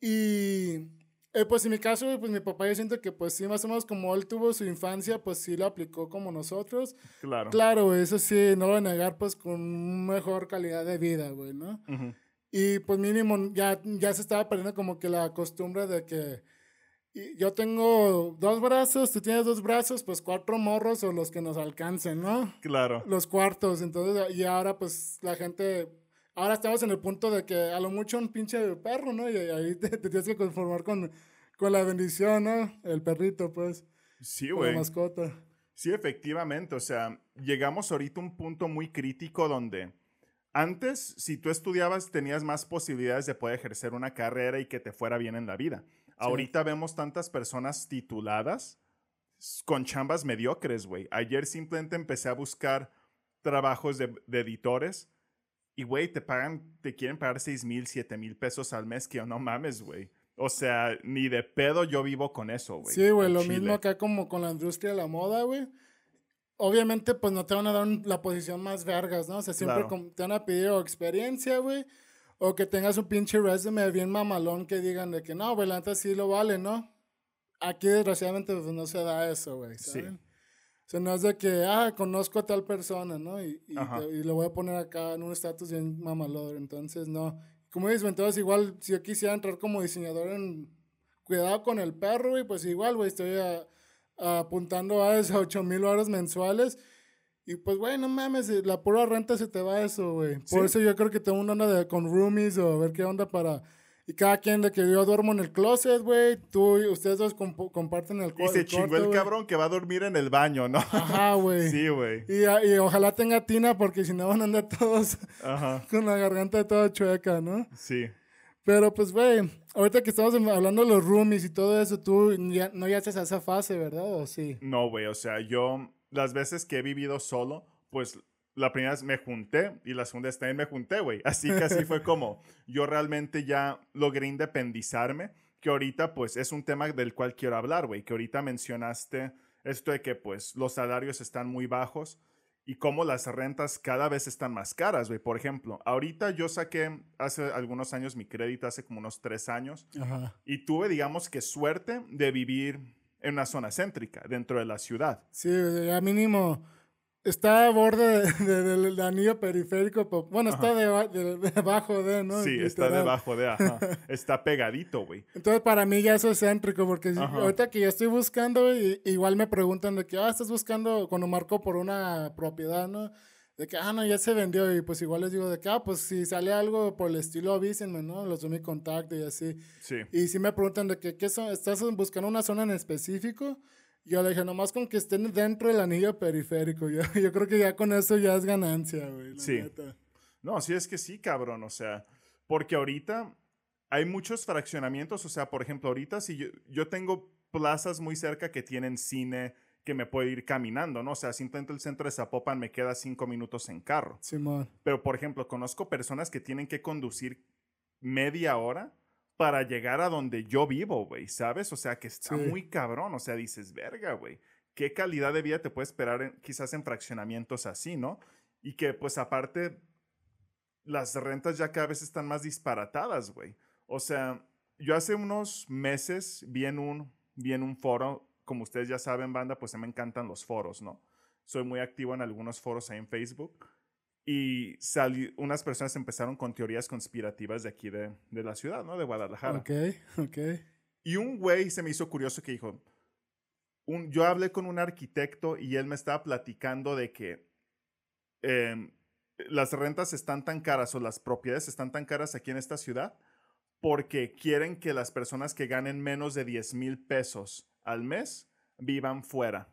Speaker 2: Y eh, pues en mi caso, güey, pues mi papá yo siento que pues sí, más o menos como él tuvo su infancia, pues sí lo aplicó como nosotros.
Speaker 1: Claro.
Speaker 2: Claro, güey, eso sí, no lo voy a negar, pues con mejor calidad de vida, güey, ¿no?
Speaker 1: Ujú.
Speaker 2: Y pues mínimo ya, ya se estaba perdiendo como que la costumbre de que yo tengo dos brazos, tú tienes dos brazos, pues cuatro morros o los que nos alcancen, ¿no?
Speaker 1: Claro.
Speaker 2: Los cuartos, entonces, y ahora pues la gente, ahora estamos en el punto de que a lo mucho un pinche perro, ¿no? Y ahí te, te tienes que conformar con, con la bendición, ¿no? El perrito, pues,
Speaker 1: Sí,
Speaker 2: con la
Speaker 1: güey.
Speaker 2: mascota.
Speaker 1: Sí, efectivamente. O sea, llegamos ahorita a un punto muy crítico donde antes, si tú estudiabas, tenías más posibilidades de poder ejercer una carrera y que te fuera bien en la vida. Ahorita vemos tantas personas tituladas con chambas mediocres, güey. Ayer simplemente empecé a buscar trabajos de, de editores y, güey, te pagan, te quieren pagar 6 mil, 7 mil pesos al mes, que yo no mames, güey. O sea, ni de pedo yo vivo con eso, güey.
Speaker 2: Sí, güey, lo
Speaker 1: chile.
Speaker 2: mismo acá como con la industria de la moda, güey. Obviamente, pues no te van a dar la posición más vergas, ¿no? O sea, siempre
Speaker 1: Claro.
Speaker 2: te van a pedir o experiencia, güey, o que tengas un pinche resume bien mamalón que digan de que no, güey, la neta sí lo vale, ¿no? Aquí, desgraciadamente, pues no se da eso, güey,
Speaker 1: Sí.
Speaker 2: O sea, no es de que, ah, conozco a tal persona, ¿no? Y, y, te- y lo voy a poner acá en un estatus bien mamalón. Entonces, no. Como dices, entonces igual, si yo quisiera entrar como diseñador en cuidado con el perro, güey, pues igual, güey, estoy a- apuntando a esos 8 mil horas mensuales. Y pues, güey, no mames, eh, la pura renta se te va eso, güey. Por
Speaker 1: Sí.
Speaker 2: eso yo creo que el mundo anda de, con roomies o a ver qué onda para... Y cada quien de que yo duermo en el closet, güey, tú y ustedes dos comp- comparten el,
Speaker 1: Y
Speaker 2: cua-
Speaker 1: se chingó
Speaker 2: cuarto,
Speaker 1: el cabrón que va a dormir en el baño, ¿no?
Speaker 2: Ajá, güey.
Speaker 1: Sí, güey.
Speaker 2: Y, y ojalá tenga tina porque si no van a andar todos
Speaker 1: Ajá.
Speaker 2: con la garganta toda chueca, ¿no?
Speaker 1: Sí.
Speaker 2: Pero pues, güey, ahorita que estamos hablando de los roomies y todo eso, tú no ya estás a esa fase, ¿verdad? ¿O sí?
Speaker 1: No, güey. O sea, yo las veces que he vivido solo, pues la primera vez me junté y la segunda vez también me junté, güey. Así que así fue como yo realmente ya logré independizarme, que ahorita pues es un tema del cual quiero hablar, güey. Que ahorita mencionaste esto de que pues los salarios están muy bajos y cómo las rentas cada vez están más caras, güey. Por ejemplo, ahorita yo saqué hace algunos años mi crédito, hace como unos tres años.
Speaker 2: Ajá.
Speaker 1: Y tuve, digamos que suerte de vivir en una zona céntrica, dentro de la ciudad.
Speaker 2: Sí, ya mínimo, está a borde de- de- del anillo periférico. bueno, está deba- de- debajo de, ¿no?
Speaker 1: Sí, está
Speaker 2: Literal.
Speaker 1: debajo de, ajá. Está pegadito, güey.
Speaker 2: Entonces, para mí ya eso es céntrico, porque
Speaker 1: Ajá.
Speaker 2: ahorita que yo estoy buscando, i- igual me preguntan de que, ah, estás buscando cuando marco por una propiedad, ¿no? De que, ah, no, ya se vendió, y pues igual les digo de que, ah, pues si sale algo por el estilo, avísenme, ¿no? Los doy mi contacto y así.
Speaker 1: Sí.
Speaker 2: Y si me preguntan de que, ¿qué son? ¿Estás buscando una zona en específico? Yo le dije, nomás con que estén dentro del anillo periférico. Yo, yo creo que ya con eso ya es ganancia, güey.
Speaker 1: Sí.
Speaker 2: neta.
Speaker 1: No, sí es que sí, cabrón. O sea, porque ahorita hay muchos fraccionamientos. O sea, por ejemplo, ahorita si yo, yo tengo plazas muy cerca que tienen cine que me puede ir caminando, ¿no? O sea, simplemente el centro de Zapopan me queda cinco minutos en carro.
Speaker 2: Simón.
Speaker 1: Pero, por ejemplo, conozco personas que tienen que conducir media hora para llegar a donde yo vivo, güey, ¿sabes? O sea, que está
Speaker 2: Sí.
Speaker 1: muy cabrón. O sea, dices, verga, güey. ¿Qué calidad de vida te puede esperar en- quizás en fraccionamientos así, ¿no? Y que, pues, aparte, las rentas ya cada vez están más disparatadas, güey. O sea, yo hace unos meses vi en un, vi en un foro, como ustedes ya saben, banda, pues me encantan los foros, ¿no? Soy muy activo en algunos foros ahí en Facebook. Y sali- unas personas empezaron con teorías conspirativas de aquí de, de la ciudad, ¿no? De Guadalajara.
Speaker 2: Ok, ok.
Speaker 1: Y un güey se me hizo curioso que dijo, un, yo hablé con un arquitecto y él me estaba platicando de que em, las rentas están tan caras o las propiedades están tan caras aquí en esta ciudad porque quieren que las personas que ganen menos de 10 mil pesos al mes vivan fuera.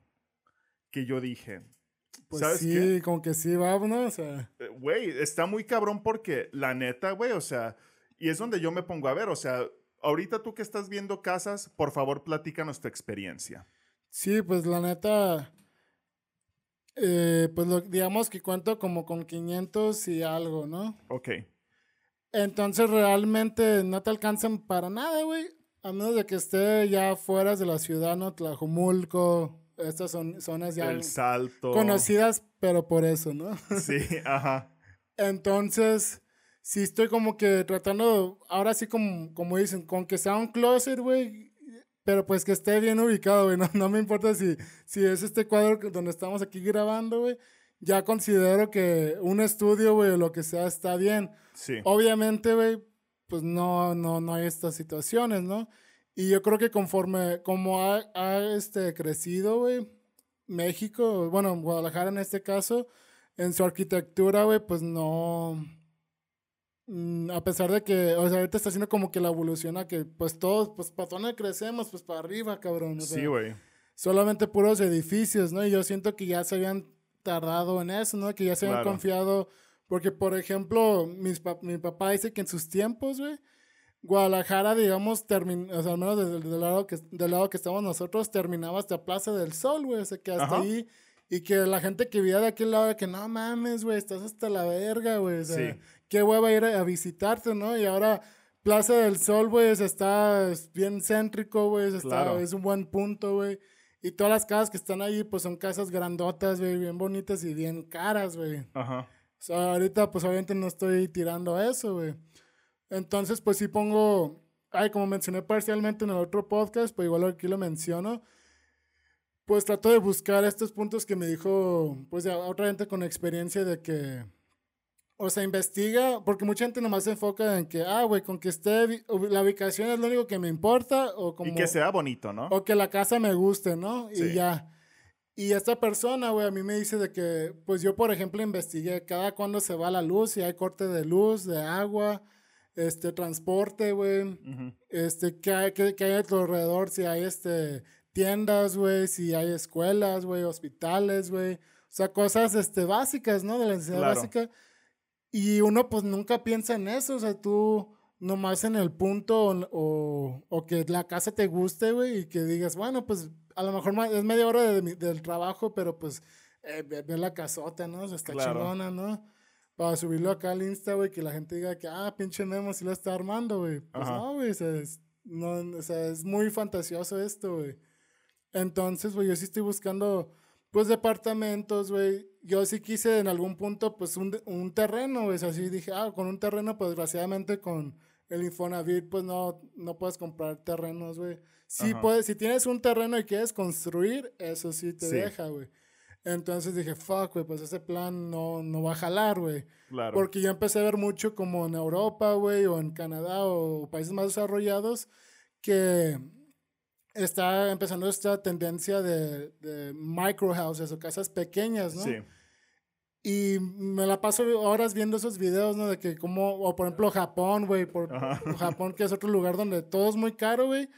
Speaker 1: Que yo dije,
Speaker 2: Pues
Speaker 1: ¿sabes
Speaker 2: sí,
Speaker 1: qué?
Speaker 2: como que sí, va, ¿no? O sea,
Speaker 1: Eh, Güey, está muy cabrón porque la neta, güey, o sea, y es donde yo me pongo a ver, o sea, ahorita tú que estás viendo casas, por favor, platícanos tu experiencia.
Speaker 2: sí, pues la neta, eh, pues lo- digamos que cuento como con 500 y algo, ¿no?
Speaker 1: Ok,
Speaker 2: Entonces realmente no te alcanzan para nada, güey. A menos de que esté ya fuera de la ciudad, ¿no? Tlajomulco, estas son zonas ya
Speaker 1: el salto.
Speaker 2: conocidas, pero por eso, ¿no?
Speaker 1: Sí, ajá.
Speaker 2: Entonces, sí estoy como que tratando, ahora sí como, como dicen, con que sea un closet, güey, pero pues que esté bien ubicado, güey. No, no me importa si, si es este cuadro donde estamos aquí grabando, güey. Ya considero que un estudio, güey, o lo que sea, está bien.
Speaker 1: Sí,
Speaker 2: Obviamente, güey, pues no, no, no hay estas situaciones, ¿no? Y yo creo que conforme, como ha, ha, este, crecido, güey, México, bueno, Guadalajara en este caso, en su arquitectura, güey, pues no, mm, a pesar de que, o sea, ahorita está haciendo como que la evolución a que, pues todos, pues para dónde crecemos, pues para arriba, cabrón. o
Speaker 1: sí,
Speaker 2: sea,
Speaker 1: güey.
Speaker 2: solamente puros edificios, ¿no? Y yo siento que ya se habían tardado en eso, ¿no? Que ya se habían
Speaker 1: Claro.
Speaker 2: confiado. Porque, por ejemplo, mis mi papá dice que en sus tiempos, güey, Guadalajara, digamos, termin o sea, al menos desde del lado, que, del lado que estamos nosotros, terminaba hasta Plaza del Sol, güey. O sea, que hasta
Speaker 1: Ajá.
Speaker 2: ahí. Y que la gente que vivía de aquel lado, que no mames, güey, estás hasta la verga, güey. O sea,
Speaker 1: Sí.
Speaker 2: qué hueva ir a, a visitarte, ¿no? Y ahora Plaza del Sol, güey, está es bien céntrico, güey.
Speaker 1: Claro.
Speaker 2: Es un buen punto, güey. Y todas las casas que están ahí, pues son casas grandotas, güey, bien bonitas y bien caras, güey.
Speaker 1: Ajá.
Speaker 2: O sea, ahorita, pues obviamente no estoy tirando eso, güey. Entonces, pues sí pongo, ay, como mencioné parcialmente en el otro podcast, pues igual aquí lo menciono. Pues trato de buscar estos puntos que me dijo, pues ya otra gente con experiencia de que, o sea, investiga, porque mucha gente nomás se enfoca en que, ah, güey, con que esté, la ubicación es lo único que me importa, o como...
Speaker 1: Y que sea bonito, ¿no?
Speaker 2: O que la casa me guste, ¿no? Y
Speaker 1: Sí.
Speaker 2: ya. Y esta persona, güey, a mí me dice de que, pues yo, por ejemplo, investigué cada cuándo se va la luz, si hay corte de luz, de agua, este, transporte, güey,
Speaker 1: Ujú.
Speaker 2: este, qué hay, qué, qué hay a tu alrededor, si hay, este, tiendas, güey, si hay escuelas, güey, hospitales, güey. O sea, cosas, este, básicas, ¿no? De la necesidad
Speaker 1: Claro.
Speaker 2: básica. Y uno, pues, nunca piensa en eso, o sea, tú nomás en el punto o, o, o que la casa te guste, güey, y que digas, bueno, pues, a lo mejor es media hora de mi- del trabajo, pero pues, eh, ve, ve la casota, ¿no? O sea, está
Speaker 1: Claro.
Speaker 2: chingona, ¿no? Para subirlo acá al Insta, güey, que la gente diga que, ah, pinche Memo sí lo está armando, güey. Pues
Speaker 1: Ajá.
Speaker 2: no, güey, o sea, es, no, o sea, es muy fantasioso esto, güey. Entonces, güey, yo sí estoy buscando, pues, departamentos, güey. Yo sí quise en algún punto, pues, un, un terreno, güey. O sea, sí dije, ah, con un terreno, pues, desgraciadamente con el Infonavit, pues, no, no puedes comprar terrenos, güey. Sí
Speaker 1: Ajá.
Speaker 2: puedes, si tienes un terreno y quieres construir, eso sí te
Speaker 1: Sí.
Speaker 2: deja, güey. Entonces dije, fuck, güey, pues ese plan no, no va a jalar, güey.
Speaker 1: Claro.
Speaker 2: Porque yo empecé a ver mucho como en Europa, güey, o en Canadá, o países más desarrollados, que está empezando esta tendencia de, de micro houses o casas pequeñas, ¿no?
Speaker 1: Sí.
Speaker 2: Y me la paso horas viendo esos videos, ¿no? De que como, o por ejemplo Japón, güey, por Japón, que es otro lugar donde todo es muy caro, güey.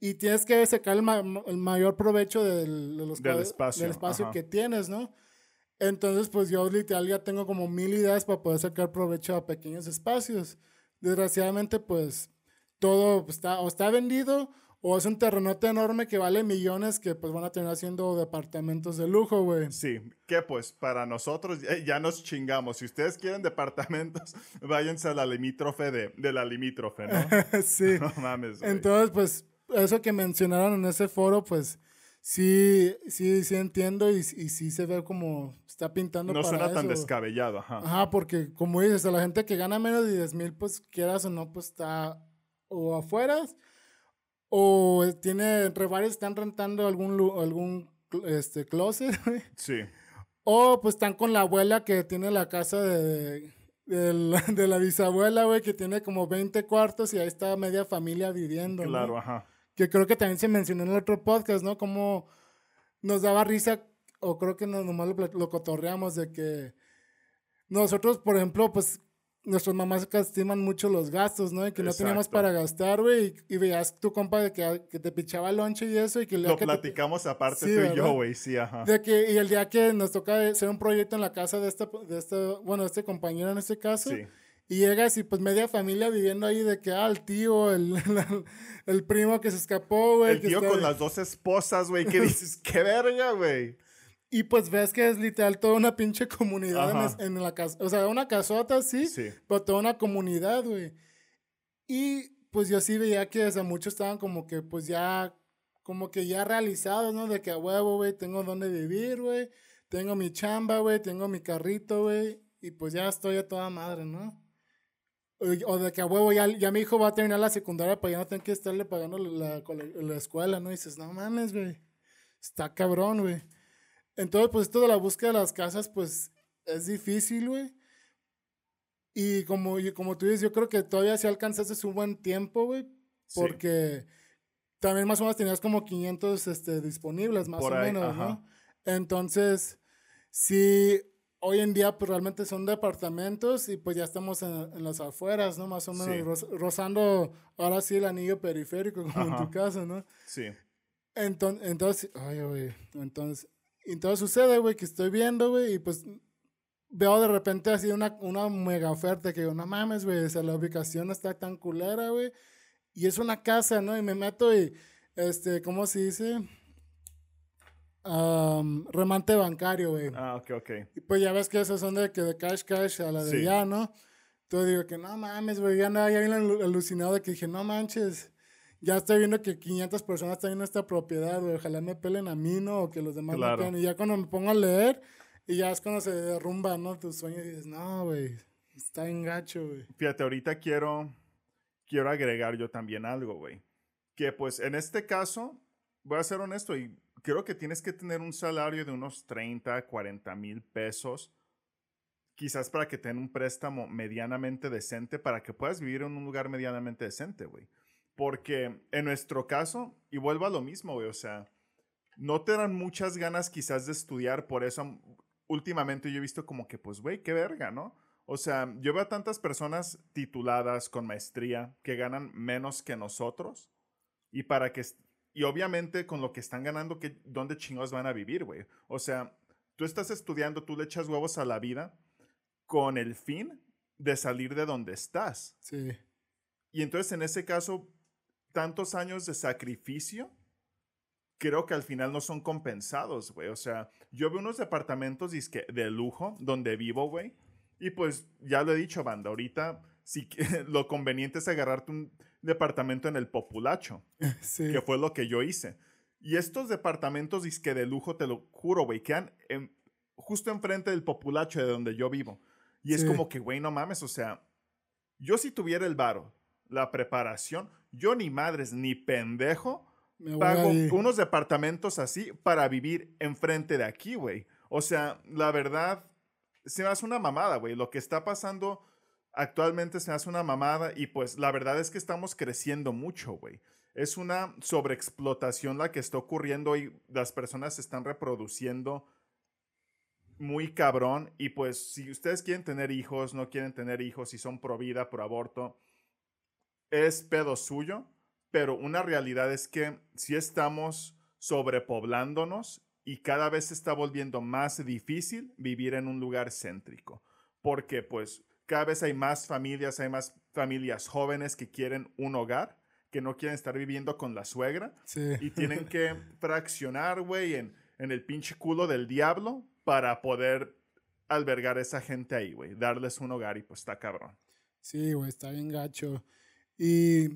Speaker 2: Y tienes que sacar el, ma- el mayor provecho del, de los
Speaker 1: Del espacio,
Speaker 2: del espacio que tienes, ¿no? Entonces, pues yo literal ya tengo como mil ideas para poder sacar provecho a pequeños espacios. Desgraciadamente, pues todo está o está vendido o es un terrenote enorme que vale millones que pues van a tener haciendo departamentos de lujo, güey.
Speaker 1: Sí, que pues para nosotros ya, ya nos chingamos. Si ustedes quieren departamentos, váyanse a la limítrofe de, de la limítrofe, ¿no?
Speaker 2: sí.
Speaker 1: No mames, güey.
Speaker 2: Entonces, pues, eso que mencionaron en ese foro, pues, sí, sí, sí entiendo y, y sí se ve como está pintando
Speaker 1: no
Speaker 2: para
Speaker 1: suena tan descabellado, ajá.
Speaker 2: Ajá, porque como dices, a la gente que gana menos de 10 mil, pues, quieras o no, pues, está o afuera o tiene, entre varios están rentando algún, algún este, closet, güey.
Speaker 1: Sí,
Speaker 2: O pues están con la abuela que tiene la casa de, de, la, de la bisabuela, güey, que tiene como 20 cuartos y ahí está media familia viviendo. ¿no?
Speaker 1: claro, ajá.
Speaker 2: Que creo que también se mencionó en el otro podcast, ¿no? Como nos daba risa, o creo que no, nomás lo, lo cotorreamos, de que nosotros, por ejemplo, pues nuestras mamás estiman mucho los gastos, ¿no? Y que no teníamos para gastar, güey. Y, y veías tu compa de que, que te pichaba lonche y eso, y que el día
Speaker 1: Lo
Speaker 2: que te-
Speaker 1: platicamos aparte
Speaker 2: Sí,
Speaker 1: tú y
Speaker 2: ¿verdad?
Speaker 1: yo, güey, sí, ajá.
Speaker 2: de que, y el día que nos toca hacer un proyecto en la casa de este, de este bueno, de este compañero en este caso,
Speaker 1: Sí,
Speaker 2: y llegas y pues media familia viviendo ahí de que, ah, el tío, el, el primo que se escapó, güey.
Speaker 1: el
Speaker 2: que
Speaker 1: tío
Speaker 2: está-
Speaker 1: con las dos esposas, güey, que dices, qué verga, güey.
Speaker 2: Y pues ves que es literal toda una pinche comunidad en,
Speaker 1: Ajá.
Speaker 2: es- en la casa, o sea, una casota, sí,
Speaker 1: Sí,
Speaker 2: pero toda una comunidad, güey. Y pues yo sí veía que, o sea, muchos estaban como que, pues ya, como que ya realizados, ¿no? De que a huevo, güey, tengo donde vivir, güey. Tengo mi chamba, güey, tengo mi carrito, güey. Y pues ya estoy a toda madre, ¿no? O- de que a huevo ya, ya mi hijo va a terminar la secundaria para ya no tener que estarle pagando la, la, la escuela, ¿no? Y dices, no mames, güey. Está cabrón, güey. Entonces, pues esto de la búsqueda de las casas, pues es difícil, güey. Y como, y como tú dices, yo creo que todavía sí alcanzaste un buen tiempo, güey.
Speaker 1: sí.
Speaker 2: Porque también más o menos tenías como 500 este, disponibles, más
Speaker 1: Por
Speaker 2: o
Speaker 1: ahí,
Speaker 2: menos,
Speaker 1: ajá.
Speaker 2: ¿no? Entonces, sí, hoy en día pues realmente son departamentos y pues ya estamos en, en las afueras, ¿no? Más o menos
Speaker 1: Sí.
Speaker 2: roz- rozando ahora sí el anillo periférico, como en
Speaker 1: Ajá.
Speaker 2: tu caso, ¿no?
Speaker 1: Sí,
Speaker 2: Entonces, entonces, ay, güey, entonces, entonces sucede, güey, que estoy viendo, güey, y pues veo de repente así una, una mega oferta que digo, no mames, güey, o sea, la ubicación está tan culera, güey, y es una casa, ¿no? Y me meto y, este, ¿cómo se dice? Am, remante bancario, güey.
Speaker 1: ah, ok, ok.
Speaker 2: Y pues ya ves que esos son de que de cash cash a la de
Speaker 1: Sí.
Speaker 2: ya, ¿no? Entonces digo que no mames, güey, ya andaba ya bien alu- alucinado de que dije, no manches, ya estoy viendo que 500 personas están en esta propiedad, güey, ojalá me pelen a mí, ¿no? O que los demás
Speaker 1: Claro.
Speaker 2: me pelen. Y ya cuando me pongo a leer, y ya es cuando se derrumba, ¿no? Tus sueños y dices, no, güey, está en gacho, güey.
Speaker 1: Fíjate, ahorita quiero, quiero agregar yo también algo, güey. Que pues en este caso, voy a ser honesto y creo que tienes que tener un salario de unos 30, 40 mil pesos, quizás para que tengan un préstamo medianamente decente, para que puedas vivir en un lugar medianamente decente, güey. Porque en nuestro caso, y vuelvo a lo mismo, güey, o sea, no te dan muchas ganas quizás de estudiar, por eso últimamente yo he visto como que, pues, güey, qué verga, ¿no? O sea, yo veo a tantas personas tituladas con maestría que ganan menos que nosotros y para que y obviamente con lo que están ganando que dónde chingados van a vivir, güey. O sea, tú estás estudiando, tú le echas huevos a la vida con el fin de salir de donde estás.
Speaker 2: Sí.
Speaker 1: Y entonces en ese caso tantos años de sacrificio creo que al final no son compensados, güey. O sea, yo veo unos departamentos dizque, de lujo donde vivo, güey. Y pues ya lo he dicho, banda, ahorita que lo conveniente es agarrarte un departamento en el populacho,
Speaker 2: Sí.
Speaker 1: que fue lo que yo hice. Y estos departamentos disque de lujo, te lo juro, güey, quedan en- justo enfrente del populacho de donde yo vivo. Y es como que, güey, no mames, o sea, yo si tuviera el varo, la preparación, yo ni madres, ni pendejo, pago
Speaker 2: ahí.
Speaker 1: unos departamentos así para vivir enfrente de aquí, güey. O sea, la verdad, se me hace una mamada, güey. Lo que está pasando actualmente se hace una mamada y pues la verdad es que estamos creciendo mucho, güey. Es una sobreexplotación la que está ocurriendo y las personas se están reproduciendo muy cabrón. Y pues si ustedes quieren tener hijos, no quieren tener hijos, si son pro vida, pro aborto, es pedo suyo. Pero una realidad es que si estamos sobrepoblándonos y cada vez está volviendo más difícil vivir en un lugar céntrico. Porque pues cada vez hay más familias, hay más familias jóvenes que quieren un hogar, que no quieren estar viviendo con la suegra y tienen que fraccionar, güey, en, en el pinche culo del diablo para poder albergar a esa gente ahí, güey, darles un hogar y pues está cabrón.
Speaker 2: Sí, güey, está bien gacho. Y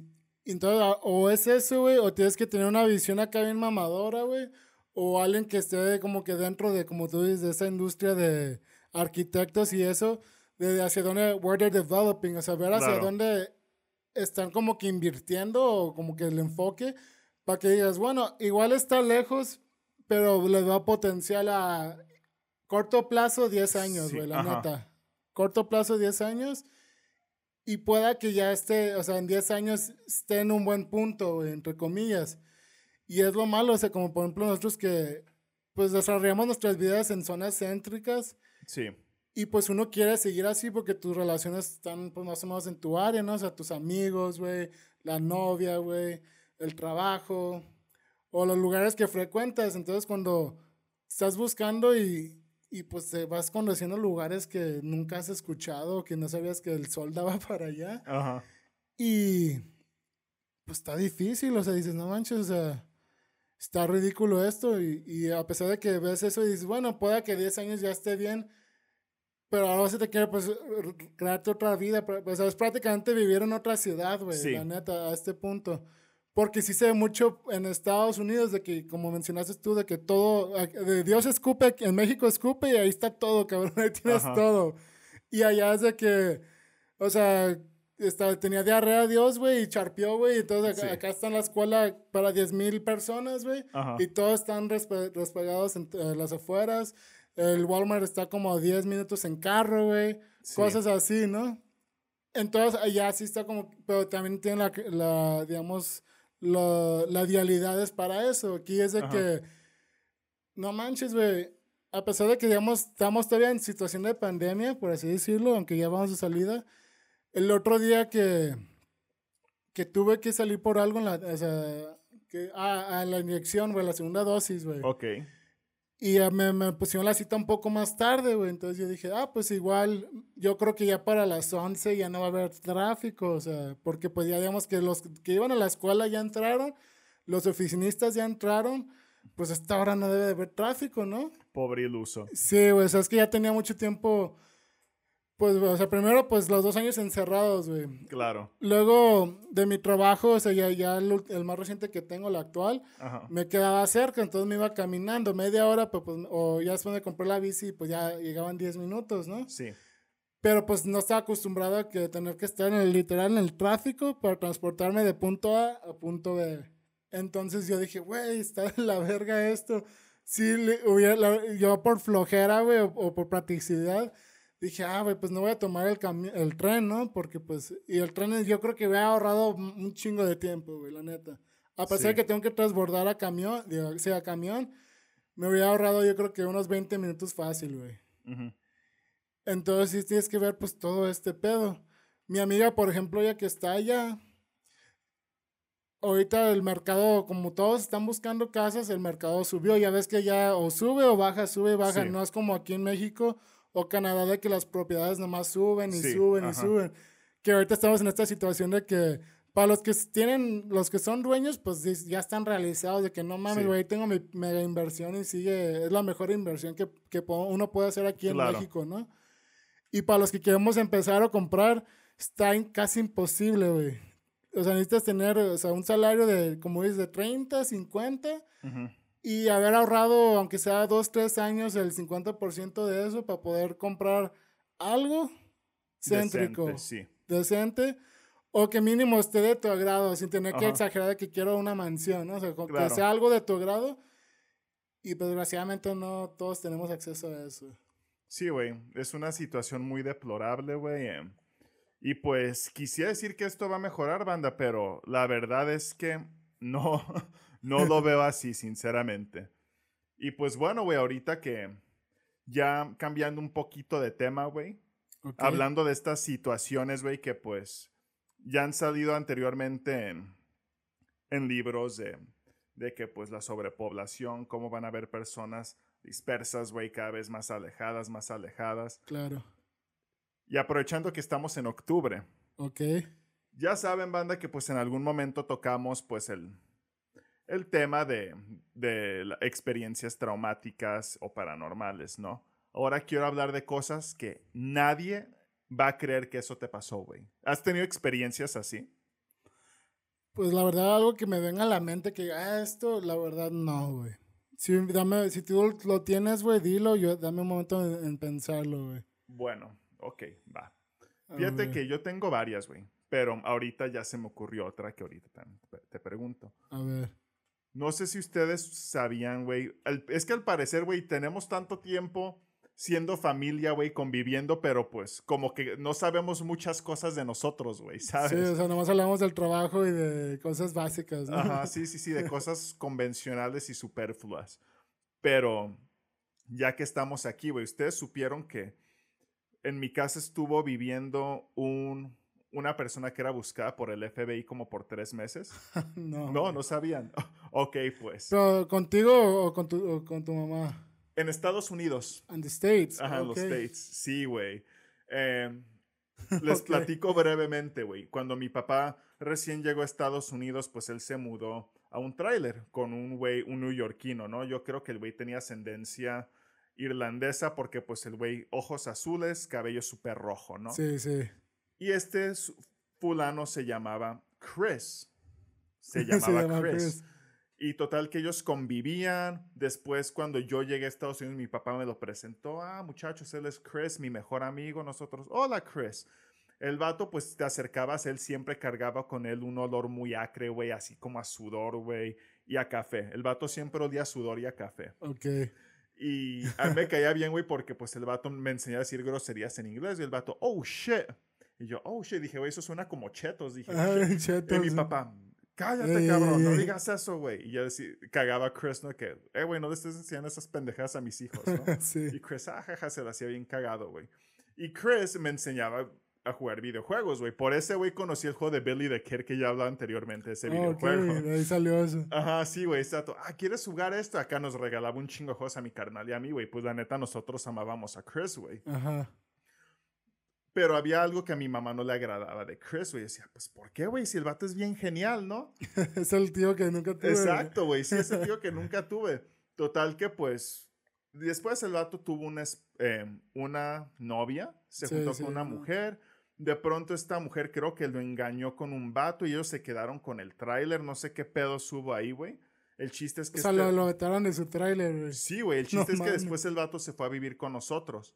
Speaker 2: entonces, o es eso, güey, o tienes que tener una visión acá bien mamadora, güey, o alguien que esté como que dentro de, como tú dices, de esa industria de arquitectos y eso, de hacia dónde, where they're developing, o sea, ver hacia dónde están como que invirtiendo o como que el enfoque para que digas, bueno, igual está lejos, pero le da potencial a corto plazo 10 años, güey, la neta. Corto plazo 10 años y pueda que ya esté, o sea, en 10 años esté en un buen punto, entre comillas. Y es lo malo, o sea, como por ejemplo nosotros que pues desarrollamos nuestras vidas en zonas céntricas.
Speaker 1: Sí.
Speaker 2: Y pues uno quiere seguir así porque tus relaciones están pues más o menos en tu área, ¿no? O sea, tus amigos, güey, la novia, güey, el trabajo o los lugares que frecuentas. Entonces cuando estás buscando y, y pues te vas conociendo lugares que nunca has escuchado, que no sabías que el sol daba para allá.
Speaker 1: Ajá.
Speaker 2: Y pues está difícil, o sea, dices, no manches, o sea, está ridículo esto. Y, y a pesar de que ves eso y dices, bueno, pueda que 10 años ya esté bien, pero ahora se te quiere, pues, crearte otra vida. Pues, es prácticamente vivir en otra ciudad, güey, la neta, a este punto. Porque sí se ve mucho en Estados Unidos de que, como mencionaste tú, de que todo, de Dios escupe, en México escupe y ahí está todo, cabrón, ahí tienes todo. Y allá es de que, o sea, está, tenía diarrea Dios, güey, y charpeó, güey, entonces acá, está en la escuela para 10 mil personas, güey, y todos están respegados en las afueras. El Walmart está como a 10 minutos en carro, güey. Cosas así, ¿no? Entonces, allá sí está como, pero también tiene la, la digamos, la, la dialidades para eso. Aquí es de que, no manches, güey. A pesar de que, digamos, estamos todavía en situación de pandemia, por así decirlo, aunque ya vamos de salida. El otro día que, que tuve que salir por algo en la, o sea, que, ah, a la inyección, güey, la segunda dosis, güey.
Speaker 1: Ok.
Speaker 2: Y me, me, pusieron la cita un poco más tarde, güey. Entonces yo dije, ah, pues igual, yo creo que ya para las 11 ya no va a haber tráfico, o sea, porque pues ya digamos que los que iban a la escuela ya entraron, los oficinistas ya entraron, pues hasta ahora no debe de haber tráfico, ¿no?
Speaker 1: Pobre iluso.
Speaker 2: Sí, güey, o sea, es que ya tenía mucho tiempo pues, o sea, primero, pues los dos años encerrados, güey.
Speaker 1: Claro.
Speaker 2: Luego, de mi trabajo, o sea, ya, ya el, más reciente que tengo, el actual, me quedaba cerca, entonces me iba caminando media hora, pues, pues, o ya después de comprar la bici, pues ya llegaban 10 minutos, ¿no?
Speaker 1: Sí.
Speaker 2: Pero pues no estaba acostumbrado a que tener que estar en el literal en el tráfico para transportarme de punto A a punto B. Entonces yo dije, güey, está de la verga esto. Sí, hubiera, yo por flojera, güey, o por practicidad, dije, ah, güey, pues no voy a tomar el, el tren, ¿no? Porque pues, y el tren yo creo que me ha ahorrado un chingo de tiempo, güey, la neta. A pesar de que tengo que transbordar a camión, digo, sea, a camión, me hubiera ahorrado yo creo que unos 20 minutos fácil, güey. Entonces sí tienes que ver pues todo este pedo. Mi amiga, por ejemplo, ya que está allá, ahorita el mercado, como todos están buscando casas, el mercado subió. Ya ves que ya o sube o baja, sube, baja. No es como aquí en México o Canadá de que las propiedades nomás suben y suben y suben. Que ahorita estamos en esta situación de que para los que tienen, los que son dueños, pues ya están realizados de que no mames, güey, tengo mi mega inversión y sigue, es la mejor inversión que, que uno puede hacer aquí en México, ¿no? Y para los que queremos empezar a comprar, está casi imposible, güey. O sea, necesitas tener, o sea, un salario de, como dices, de 30, 50 y haber ahorrado, aunque sea dos, tres años, el 50% de eso para poder comprar algo céntrico, decente, sí. decente o que mínimo esté de tu agrado, sin tener que exagerar de que quiero una mansión, ¿no? O sea, que sea algo de tu agrado. Y pues, desgraciadamente no todos tenemos acceso a eso.
Speaker 1: Sí, güey, es una situación muy deplorable, güey. eh. Y pues quisiera decir que esto va a mejorar, banda, pero la verdad es que no, no lo veo así, sinceramente. Y pues bueno, güey, ahorita que ya cambiando un poquito de tema, güey, hablando de estas situaciones, güey, que pues ya han salido anteriormente en, en libros de, de que pues la sobrepoblación, cómo van a haber personas dispersas, güey, cada vez más alejadas, más alejadas.
Speaker 2: Claro.
Speaker 1: Y aprovechando que estamos en octubre,
Speaker 2: Ok.
Speaker 1: ya saben, banda, que pues en algún momento tocamos pues el, el tema de, de experiencias traumáticas o paranormales, ¿no? Ahora quiero hablar de cosas que nadie va a creer que eso te pasó, güey. ¿Has tenido experiencias así?
Speaker 2: Pues la verdad, algo que me venga a la mente que, ah, esto, la verdad, no, güey. Si, dame, si tú lo tienes, güey, dilo, yo, dame un momento en, en pensarlo, güey.
Speaker 1: Bueno, ok, va. Fíjate que yo tengo varias, güey. Pero ahorita ya se me ocurrió otra que ahorita te pregunto.
Speaker 2: A ver.
Speaker 1: No sé si ustedes sabían, güey. Es que al parecer, güey, tenemos tanto tiempo siendo familia, güey, conviviendo, pero pues como que no sabemos muchas cosas de nosotros, güey, ¿sabes?
Speaker 2: Sí, o sea, nomás hablamos del trabajo y de cosas básicas, ¿no?
Speaker 1: Ajá, sí, sí, sí, de cosas convencionales y superfluas. Pero ya que estamos aquí, güey, ustedes supieron que en mi casa estuvo viviendo un, una persona que era buscada por el FBI como por tres meses.
Speaker 2: no.
Speaker 1: No, no sabían. ok, pues.
Speaker 2: Pero contigo o con tu, o con tu mamá.
Speaker 1: En Estados Unidos.
Speaker 2: And the States.
Speaker 1: Ajá, en los. States. Sí, güey. Em, les platico brevemente, güey. Cuando mi papá recién llegó a Estados Unidos, pues él se mudó a un tráiler con un güey, un neoyorquino, ¿no? Yo creo que el güey tenía ascendencia irlandesa porque pues el güey ojos azules, cabello súper rojo, ¿no?
Speaker 2: Sí, sí.
Speaker 1: Y este fulano se llamaba Chris. Se
Speaker 2: Se
Speaker 1: llamaba
Speaker 2: llama
Speaker 1: Chris.
Speaker 2: Chris.
Speaker 1: Y total que ellos convivían. Después, cuando yo llegué a Estados Unidos, mi papá me lo presentó. Ah, muchachos, él es Chris, mi mejor amigo. Nosotros, hola, Chris. El vato, pues te acercabas, él siempre cargaba con él un olor muy acre, güey, así como a sudor, güey, y a café. El vato siempre olía a sudor y a café.
Speaker 2: Ok.
Speaker 1: Y a mí me caía bien, güey, porque pues el vato me enseñaba a decir groserías en inglés. Y el vato, oh, shit. Y yo, oh, shit. Dije, güey, eso suena como chetos. Dije,
Speaker 2: Ay.
Speaker 1: Y
Speaker 2: chetos.
Speaker 1: mi papá, cállate, cabrón, no digas eso, güey. Y yo decía, cagaba a Chris, ¿no? Que, eh, güey, no le estés enseñando esas pendejadas a mis hijos, ¿no? Y
Speaker 2: sí.
Speaker 1: Chris, ah, jaja, se la hacía bien cagado, güey. Y Chris me enseñaba a jugar videojuegos, güey. Por ese, güey, conocí el juego de Billy the Kid que ya hablaba anteriormente, ese
Speaker 2: Ok,
Speaker 1: videojuego.
Speaker 2: de ahí salió eso.
Speaker 1: Ajá, sí, güey, exacto. Ah, ¿quieres jugar esto? Acá nos regalaba un chingo de juegos a mi carnal y a mí, güey. Pues la neta, nosotros amábamos a Chris, güey.
Speaker 2: Ajá.
Speaker 1: Pero había algo que a mi mamá no le agradaba de Chris, güey. Decía, pues, ¿por qué, güey? Si el vato es bien genial, ¿no?
Speaker 2: es el tío que nunca tuve.
Speaker 1: Exacto, güey. Sí, ese tío que nunca tuve. Total que, pues, después el vato tuvo una, es- eh, una novia, se
Speaker 2: Sí,
Speaker 1: juntó
Speaker 2: sí,
Speaker 1: con una
Speaker 2: no.
Speaker 1: mujer. De pronto esta mujer creo que lo engañó con un vato y ellos se quedaron con el tráiler. No sé qué pedo hubo ahí, güey. El chiste es que...
Speaker 2: O sea,
Speaker 1: este-
Speaker 2: lo, lo vetaron de su tráiler, güey.
Speaker 1: Sí, güey. El
Speaker 2: No
Speaker 1: chiste es que después el vato se fue a vivir con nosotros.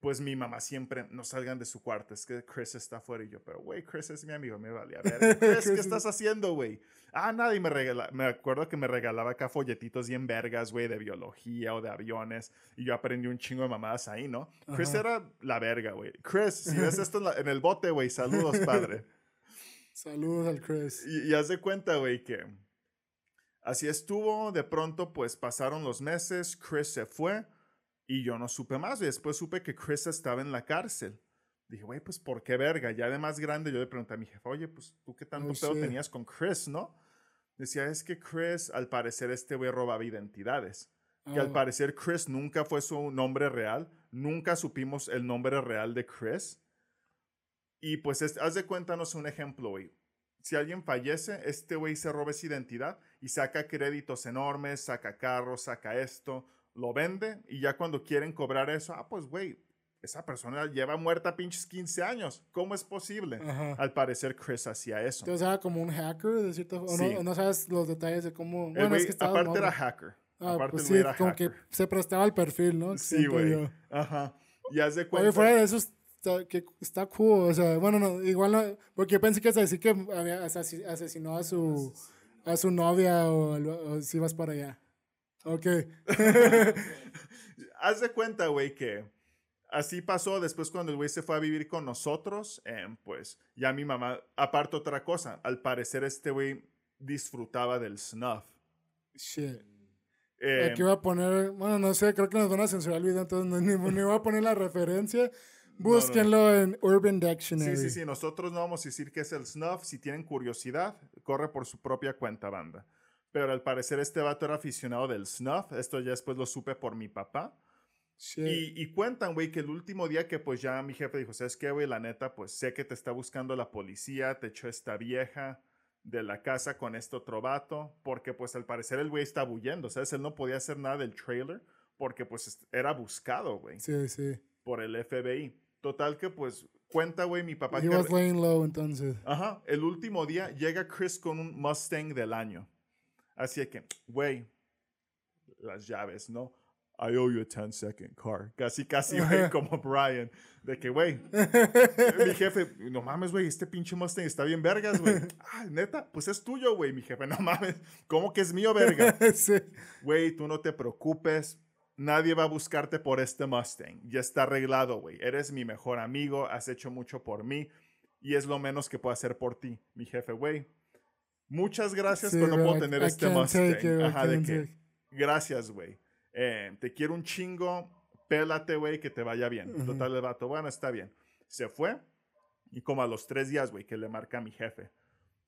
Speaker 1: Pues mi mamá siempre, no salgan de su cuarto, es que Chris está afuera y yo, pero güey, Chris es mi amigo, me valía ver. Chris, ¿qué
Speaker 2: es-
Speaker 1: estás haciendo, güey? Ah, nada, y me regala, me acuerdo que me regalaba acá folletitos bien vergas, güey, de biología o de aviones, y yo aprendí un chingo de mamadas ahí, ¿no? Chris
Speaker 2: Ajá.
Speaker 1: era la verga, güey. Chris, si ves esto en, la- en el bote, güey, saludos, padre.
Speaker 2: Saludos al Chris.
Speaker 1: Y, y haz de cuenta, güey, que así estuvo. De pronto, pues pasaron los meses, Chris se fue y yo no supe más. Y después supe que Chris estaba en la cárcel. Dije, güey, pues ¿por qué verga? Ya de más grande, yo le pregunté a mi jefa, oye, pues tú qué tanto
Speaker 2: Oh,
Speaker 1: pedo
Speaker 2: shit.
Speaker 1: tenías con Chris, ¿no? Decía, es que Chris, al parecer, este güey robaba identidades. Que al
Speaker 2: Ah,
Speaker 1: parecer Chris nunca fue su nombre real. Nunca supimos el nombre real de Chris. Y pues es- haz de cuenta, no sé, un ejemplo, güey. Si alguien fallece, este güey se roba esa identidad y saca créditos enormes, saca carros, saca esto, lo vende y ya cuando quieren cobrar eso, ah, pues güey, esa persona lleva muerta pinches 15 años. ¿Cómo es posible?
Speaker 2: Ajá.
Speaker 1: Al parecer Chris hacía eso.
Speaker 2: Entonces era como un hacker, de cierta forma.
Speaker 1: Sí.
Speaker 2: No, no sabes los detalles de cómo.
Speaker 1: El
Speaker 2: Bueno,
Speaker 1: güey,
Speaker 2: es que estaba
Speaker 1: aparte era hacker.
Speaker 2: Ah,
Speaker 1: aparte
Speaker 2: pues
Speaker 1: el
Speaker 2: sí,
Speaker 1: era
Speaker 2: como
Speaker 1: hacker.
Speaker 2: que se prestaba al perfil, ¿no?
Speaker 1: Sí, güey. Ajá. Y haz de cuenta.
Speaker 2: Oye, fuera de eso, está, que está cool. O sea, bueno, no, igual no. Porque yo pensé que ibas a decir que asesinó a su, a su novia o, o si vas para allá. Ok.
Speaker 1: Haz de cuenta, güey, que así pasó después cuando el güey se fue a vivir con nosotros, em, pues ya mi mamá, aparte otra cosa, al parecer este güey disfrutaba del snuff.
Speaker 2: Shit.
Speaker 1: Em,
Speaker 2: Aquí voy a poner, bueno, no sé, creo que nos van a censurar el video, entonces no, ni, ni voy a poner la referencia. Búsquenlo en Urban Dictionary.
Speaker 1: Sí, sí, sí, nosotros no vamos a decir que es el snuff. Si tienen curiosidad, corre por su propia cuenta, banda. Pero al parecer este vato era aficionado del snuff. Esto ya después lo supe por mi papá.
Speaker 2: Shit.
Speaker 1: Y, y cuentan, güey, que el último día que pues ya mi jefe dijo, ¿sabes qué, güey? La neta, pues sé que te está buscando la policía, te echó esta vieja de la casa con este otro vato, porque pues al parecer el güey está huyendo, ¿sabes? Él no podía hacer nada del trailer porque pues era buscado, güey,
Speaker 2: Sí, sí.
Speaker 1: por el FBI. Total que pues cuenta, güey, mi papá
Speaker 2: He
Speaker 1: que...
Speaker 2: was laying low entonces.
Speaker 1: Ajá, el último día llega Chris con un Mustang del año. Así que, güey, las llaves, ¿no? I owe you a 10 second car. Casi, casi, güey, como Brian. De que, güey, mi jefe, no mames, güey, este pinche Mustang está bien vergas, güey. Ah, neta, pues es tuyo, güey. Mi jefe, no mames, ¿cómo que es mío, verga?
Speaker 2: sí.
Speaker 1: Güey, tú no te preocupes. Nadie va a buscarte por este Mustang. Ya está arreglado, güey. Eres mi mejor amigo, has hecho mucho por mí y es lo menos que puedo hacer por ti. Mi jefe, güey. Muchas gracias,
Speaker 2: Sí,
Speaker 1: pero no puedo tener
Speaker 2: I
Speaker 1: este Mustang.
Speaker 2: it,
Speaker 1: Ajá, de que,
Speaker 2: take-
Speaker 1: gracias, güey. Eh, te quiero un chingo. Pélate, güey, que te vaya bien.
Speaker 2: Ujú.
Speaker 1: Total, el vato, bueno, está bien. Se fue y como a los tres días, güey, que le marca a mi jefe.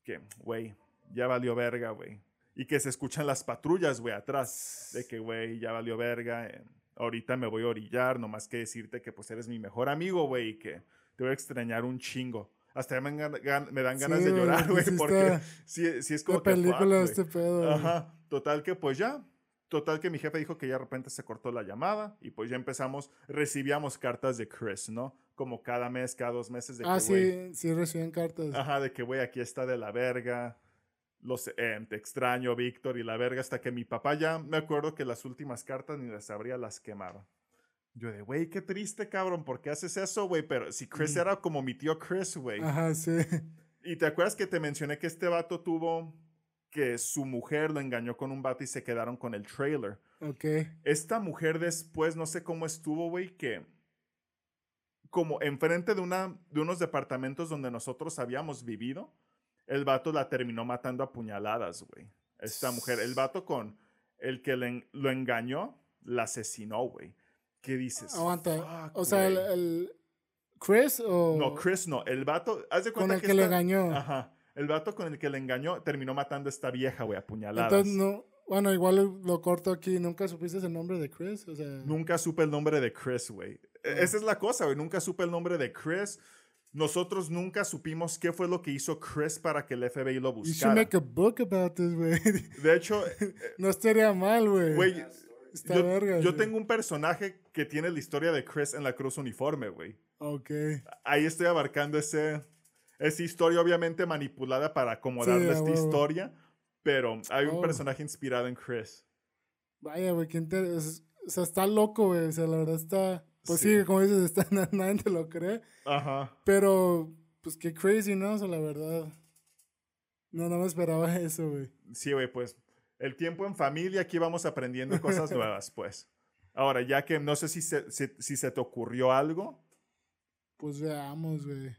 Speaker 1: Que, güey, ya valió verga, güey. Y que se escuchan las patrullas, güey, atrás. De que, güey, ya valió verga. eh, ahorita me voy a orillar, nomás que decirte que pues eres mi mejor amigo, güey, y que te voy a extrañar un chingo. Hasta ya me, gan- me dan ganas
Speaker 2: Sí,
Speaker 1: de llorar, güey,
Speaker 2: sí
Speaker 1: porque sí, sí es como
Speaker 2: La
Speaker 1: que, fuck,
Speaker 2: película de
Speaker 1: güey.
Speaker 2: este pedo.
Speaker 1: Ajá, total que pues ya, total que mi jefe dijo que ya de repente se cortó la llamada y pues ya empezamos, recibíamos cartas de Chris, ¿no? Como cada mes, cada dos meses de
Speaker 2: Ah,
Speaker 1: que,
Speaker 2: sí, sí reciben cartas.
Speaker 1: Ajá, de que, güey, aquí está de la verga. Los, eh, te extraño, Víctor, y la verga. Hasta que mi papá ya me acuerdo que las últimas cartas ni las abría, las quemaba. Yo de, güey, qué triste, cabrón, ¿por qué haces eso, güey? Pero si Chris
Speaker 2: Mm.
Speaker 1: era como mi tío Chris, güey.
Speaker 2: Ajá, sí.
Speaker 1: Y te acuerdas que te mencioné que este vato tuvo que su mujer lo engañó con un vato y se quedaron con el trailer.
Speaker 2: Ok.
Speaker 1: Esta mujer después, no sé cómo estuvo, güey, que como enfrente de, una, de unos departamentos donde nosotros habíamos vivido, el vato la terminó matando a puñaladas, güey. Esta mujer, el vato con el que le lo engañó, la asesinó, güey. ¿Qué dices?
Speaker 2: Aguanta.
Speaker 1: Fuck,
Speaker 2: o sea, el, Chris o.
Speaker 1: No, Chris no. El vato, haz de
Speaker 2: Con
Speaker 1: cuenta
Speaker 2: el
Speaker 1: que,
Speaker 2: que le engañó.
Speaker 1: Ajá. El vato con el que le engañó terminó matando a esta vieja, güey, a puñaladas.
Speaker 2: Entonces, no. Bueno, igual lo corto aquí. ¿Nunca supiste el nombre de Chris? O sea.
Speaker 1: Nunca supe el nombre de Chris, güey. E-
Speaker 2: Ah.
Speaker 1: Esa es la cosa, güey. Nunca supe el nombre de Chris. Nosotros nunca supimos qué fue lo que hizo Chris para que el FBI lo
Speaker 2: You should
Speaker 1: buscara.
Speaker 2: make a book about this, güey.
Speaker 1: De hecho, eh,
Speaker 2: no estaría mal, güey.
Speaker 1: güey,
Speaker 2: Está
Speaker 1: yo,
Speaker 2: verga,
Speaker 1: yo tengo un personaje que tiene la historia de Chris en la cruz uniforme, güey.
Speaker 2: Ok.
Speaker 1: Ahí estoy abarcando ese, esa historia, obviamente manipulada para acomodarle
Speaker 2: a
Speaker 1: esta historia. Pero hay un
Speaker 2: Oh.
Speaker 1: personaje inspirado en Chris.
Speaker 2: Vaya, güey, qué inter- es- O sea, está loco, güey. O sea, la verdad está. Pues
Speaker 1: Sí.
Speaker 2: sí, como dices, está, nadie te lo cree.
Speaker 1: Ajá.
Speaker 2: Pero, pues qué crazy, ¿no? O sea, la verdad. No, no me esperaba eso, güey.
Speaker 1: Sí, güey, pues el tiempo en familia, aquí vamos aprendiendo cosas nuevas, pues. Ahora, ya que no sé si se, si, si se te ocurrió algo.
Speaker 2: Pues veamos, güey.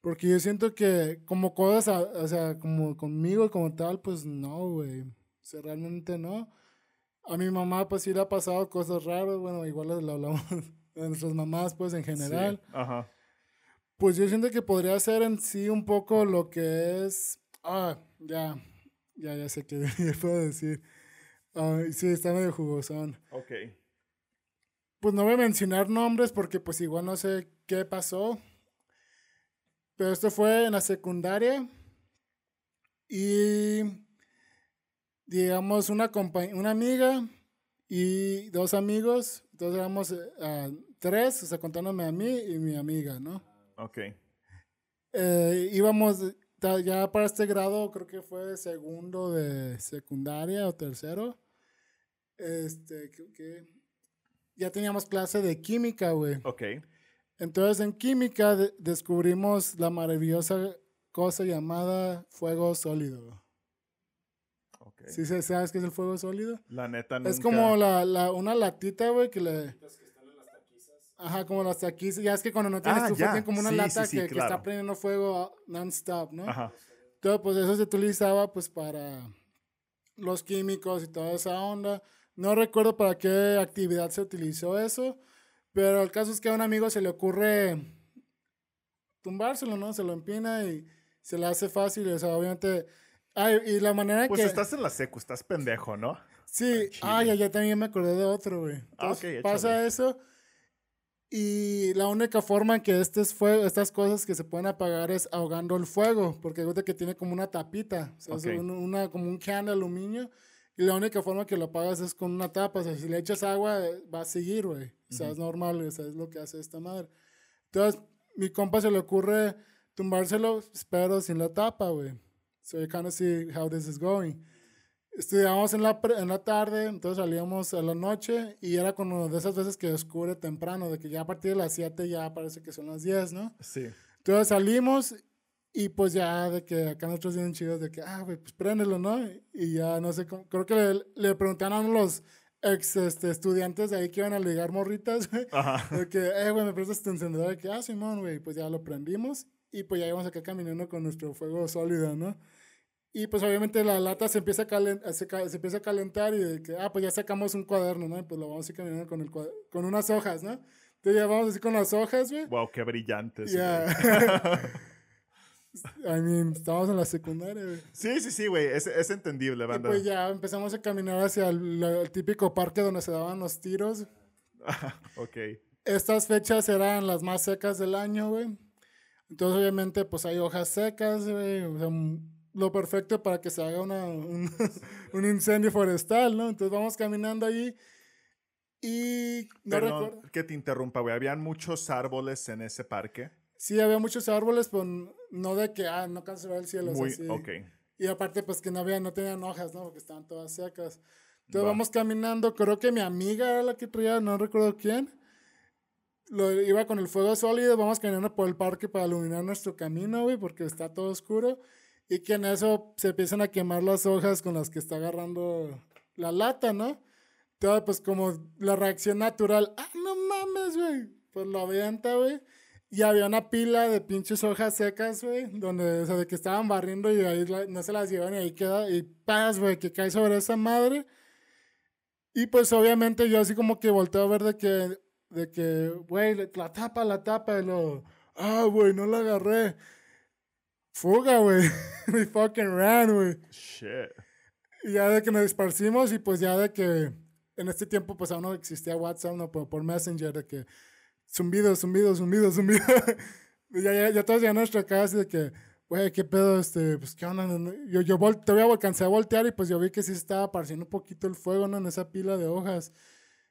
Speaker 2: Porque yo siento que como cosas, a- o sea, como conmigo como tal, pues no, güey. O sea, realmente no. A mi mamá, pues sí le ha pasado cosas raras. Bueno, igual lo hablamos de nuestras mamás, pues en general.
Speaker 1: Sí, Ajá.
Speaker 2: Pues yo siento que podría ser en sí un poco lo que es. Ah, ya. Ya, ya sé qué puedo decir. Ay, sí, está medio jugosón.
Speaker 1: Ok.
Speaker 2: Pues no voy a mencionar nombres porque pues igual no sé qué pasó. Pero esto fue en la secundaria. Y digamos una una amiga y dos amigos. Entonces éramos ah, tres, o sea, contándome a mí y mi amiga, ¿no?
Speaker 1: Ok.
Speaker 2: Eh, íbamos ya para este grado, creo que fue segundo de secundaria o tercero. Este, creo que ya teníamos clase de química, güey.
Speaker 1: Ok.
Speaker 2: Entonces en química de- descubrimos la maravillosa cosa llamada fuego sólido.
Speaker 1: Ok.
Speaker 2: ¿Sí se- sabes qué es el fuego sólido?
Speaker 1: La neta nunca.
Speaker 2: Es como la, la, una latita, güey, que le... Ajá, como las taquizas. Ya es que cuando no tienes
Speaker 1: Ah,
Speaker 2: estufa,
Speaker 1: ya.
Speaker 2: tiene como una
Speaker 1: Sí,
Speaker 2: lata
Speaker 1: sí, sí,
Speaker 2: que, que
Speaker 1: claro.
Speaker 2: está prendiendo fuego non-stop, ¿no?
Speaker 1: Ajá.
Speaker 2: Entonces, pues eso se utilizaba pues para los químicos y toda esa onda. No recuerdo para qué actividad se utilizó eso, pero el caso es que a un amigo se le ocurre tumbárselo, ¿no? Se lo empina y se le hace fácil, o sea, obviamente... Ay, y la manera
Speaker 1: Pues
Speaker 2: que...
Speaker 1: estás en la secu, estás pendejo, ¿no?
Speaker 2: Sí,
Speaker 1: Chile.
Speaker 2: ah, ya, ya también me acordé de otro, güey.
Speaker 1: Ah,
Speaker 2: Entonces,
Speaker 1: ok,
Speaker 2: pasa
Speaker 1: échale.
Speaker 2: eso. Y la única forma en que estos fue, estas cosas que se pueden apagar es ahogando el fuego, porque gusta que tiene como una tapita, o sea, es
Speaker 1: Ok.
Speaker 2: un- una, como un can de aluminio. Y la única forma que lo apagas es con una tapa. O sea, si le echas agua, eh, va a seguir, güey. O sea, es normal, o sea, es lo que hace esta madre. Entonces, mi compa se le ocurre tumbárselo, pero sin la tapa, güey. So you kind of see how this is going. Estudiábamos en la, en la tarde, entonces salíamos a la noche y era como de esas veces que oscure temprano, de que ya a partir de las 7 ya parece que son las 10, ¿no?
Speaker 1: Sí.
Speaker 2: Entonces salimos y pues ya de que acá nosotros bien chidos de que, ah, güey, pues préndelo, ¿no? Y ya no sé cómo, creo que le, le preguntaron a los ex este, estudiantes de ahí que iban a ligar morritas, güey.
Speaker 1: Ajá.
Speaker 2: De que, eh, güey, me prestas tu encendedor. De que, ah, Simón, güey, pues ya lo prendimos. Y pues ya íbamos acá caminando con nuestro fuego sólido, ¿no? Y pues obviamente la lata se empieza a, calen- se, se empieza a calentar y de que, ah, pues ya sacamos un cuaderno, ¿no? Y pues lo vamos a ir caminando con, el con unas hojas, ¿no? Entonces ya vamos así con las hojas, güey.
Speaker 1: Wow, qué brillantes.
Speaker 2: Ya. I mean, estábamos en la secundaria, güey.
Speaker 1: Sí, sí, sí, güey. Es, es entendible,
Speaker 2: Y
Speaker 1: banda.
Speaker 2: pues ya empezamos a caminar hacia el, el típico parque donde se daban los tiros.
Speaker 1: ok.
Speaker 2: Estas fechas eran las más secas del año, güey. Entonces, obviamente, pues hay hojas secas, güey. O sea, lo perfecto para que se haga una, un, un incendio forestal, ¿no? Entonces vamos caminando allí y no
Speaker 1: Perdón
Speaker 2: recuerdo.
Speaker 1: que te interrumpa, güey. Habían muchos árboles en ese parque.
Speaker 2: Sí, había muchos árboles, pero no de que, ah, no canceló el cielo. o sea,
Speaker 1: Muy,
Speaker 2: sí.
Speaker 1: ok.
Speaker 2: Y aparte, pues que no había, no tenían hojas, ¿no? Porque estaban todas secas. Entonces
Speaker 1: Va.
Speaker 2: vamos caminando. Creo que mi amiga era la que traía, no recuerdo quién. Lo, iba con el fuego sólido. Vamos caminando por el parque para iluminar nuestro camino, güey, porque está todo oscuro. Y que en eso se empiezan a quemar las hojas con las que está agarrando la lata, ¿no? Entonces, pues como la reacción natural, ah, no mames, güey. Pues lo avienta, güey. Y había una pila de pinches hojas secas, güey, donde, o sea, de que estaban barriendo y ahí la- no se las llevan y ahí queda, y paz, güey, que cae sobre esa madre. Y pues obviamente yo así como que volteo a ver de que, de que, güey, la tapa, la tapa, y lo, ah, güey, no la agarré. Fuga, güey. We fucking ran, güey.
Speaker 1: Shit.
Speaker 2: Y ya de que nos esparcimos y pues ya de que en este tiempo pues aún no existía WhatsApp, no, por, por Messenger, de que zumbido, zumbido, zumbido, zumbido. Ya, ya, ya todos llegan a nuestra casa de que, güey, qué pedo, este, pues qué onda. Yo, yo vol- todavía alcancé a voltear y pues yo vi que sí estaba apareciendo un poquito el fuego, ¿no? En esa pila de hojas.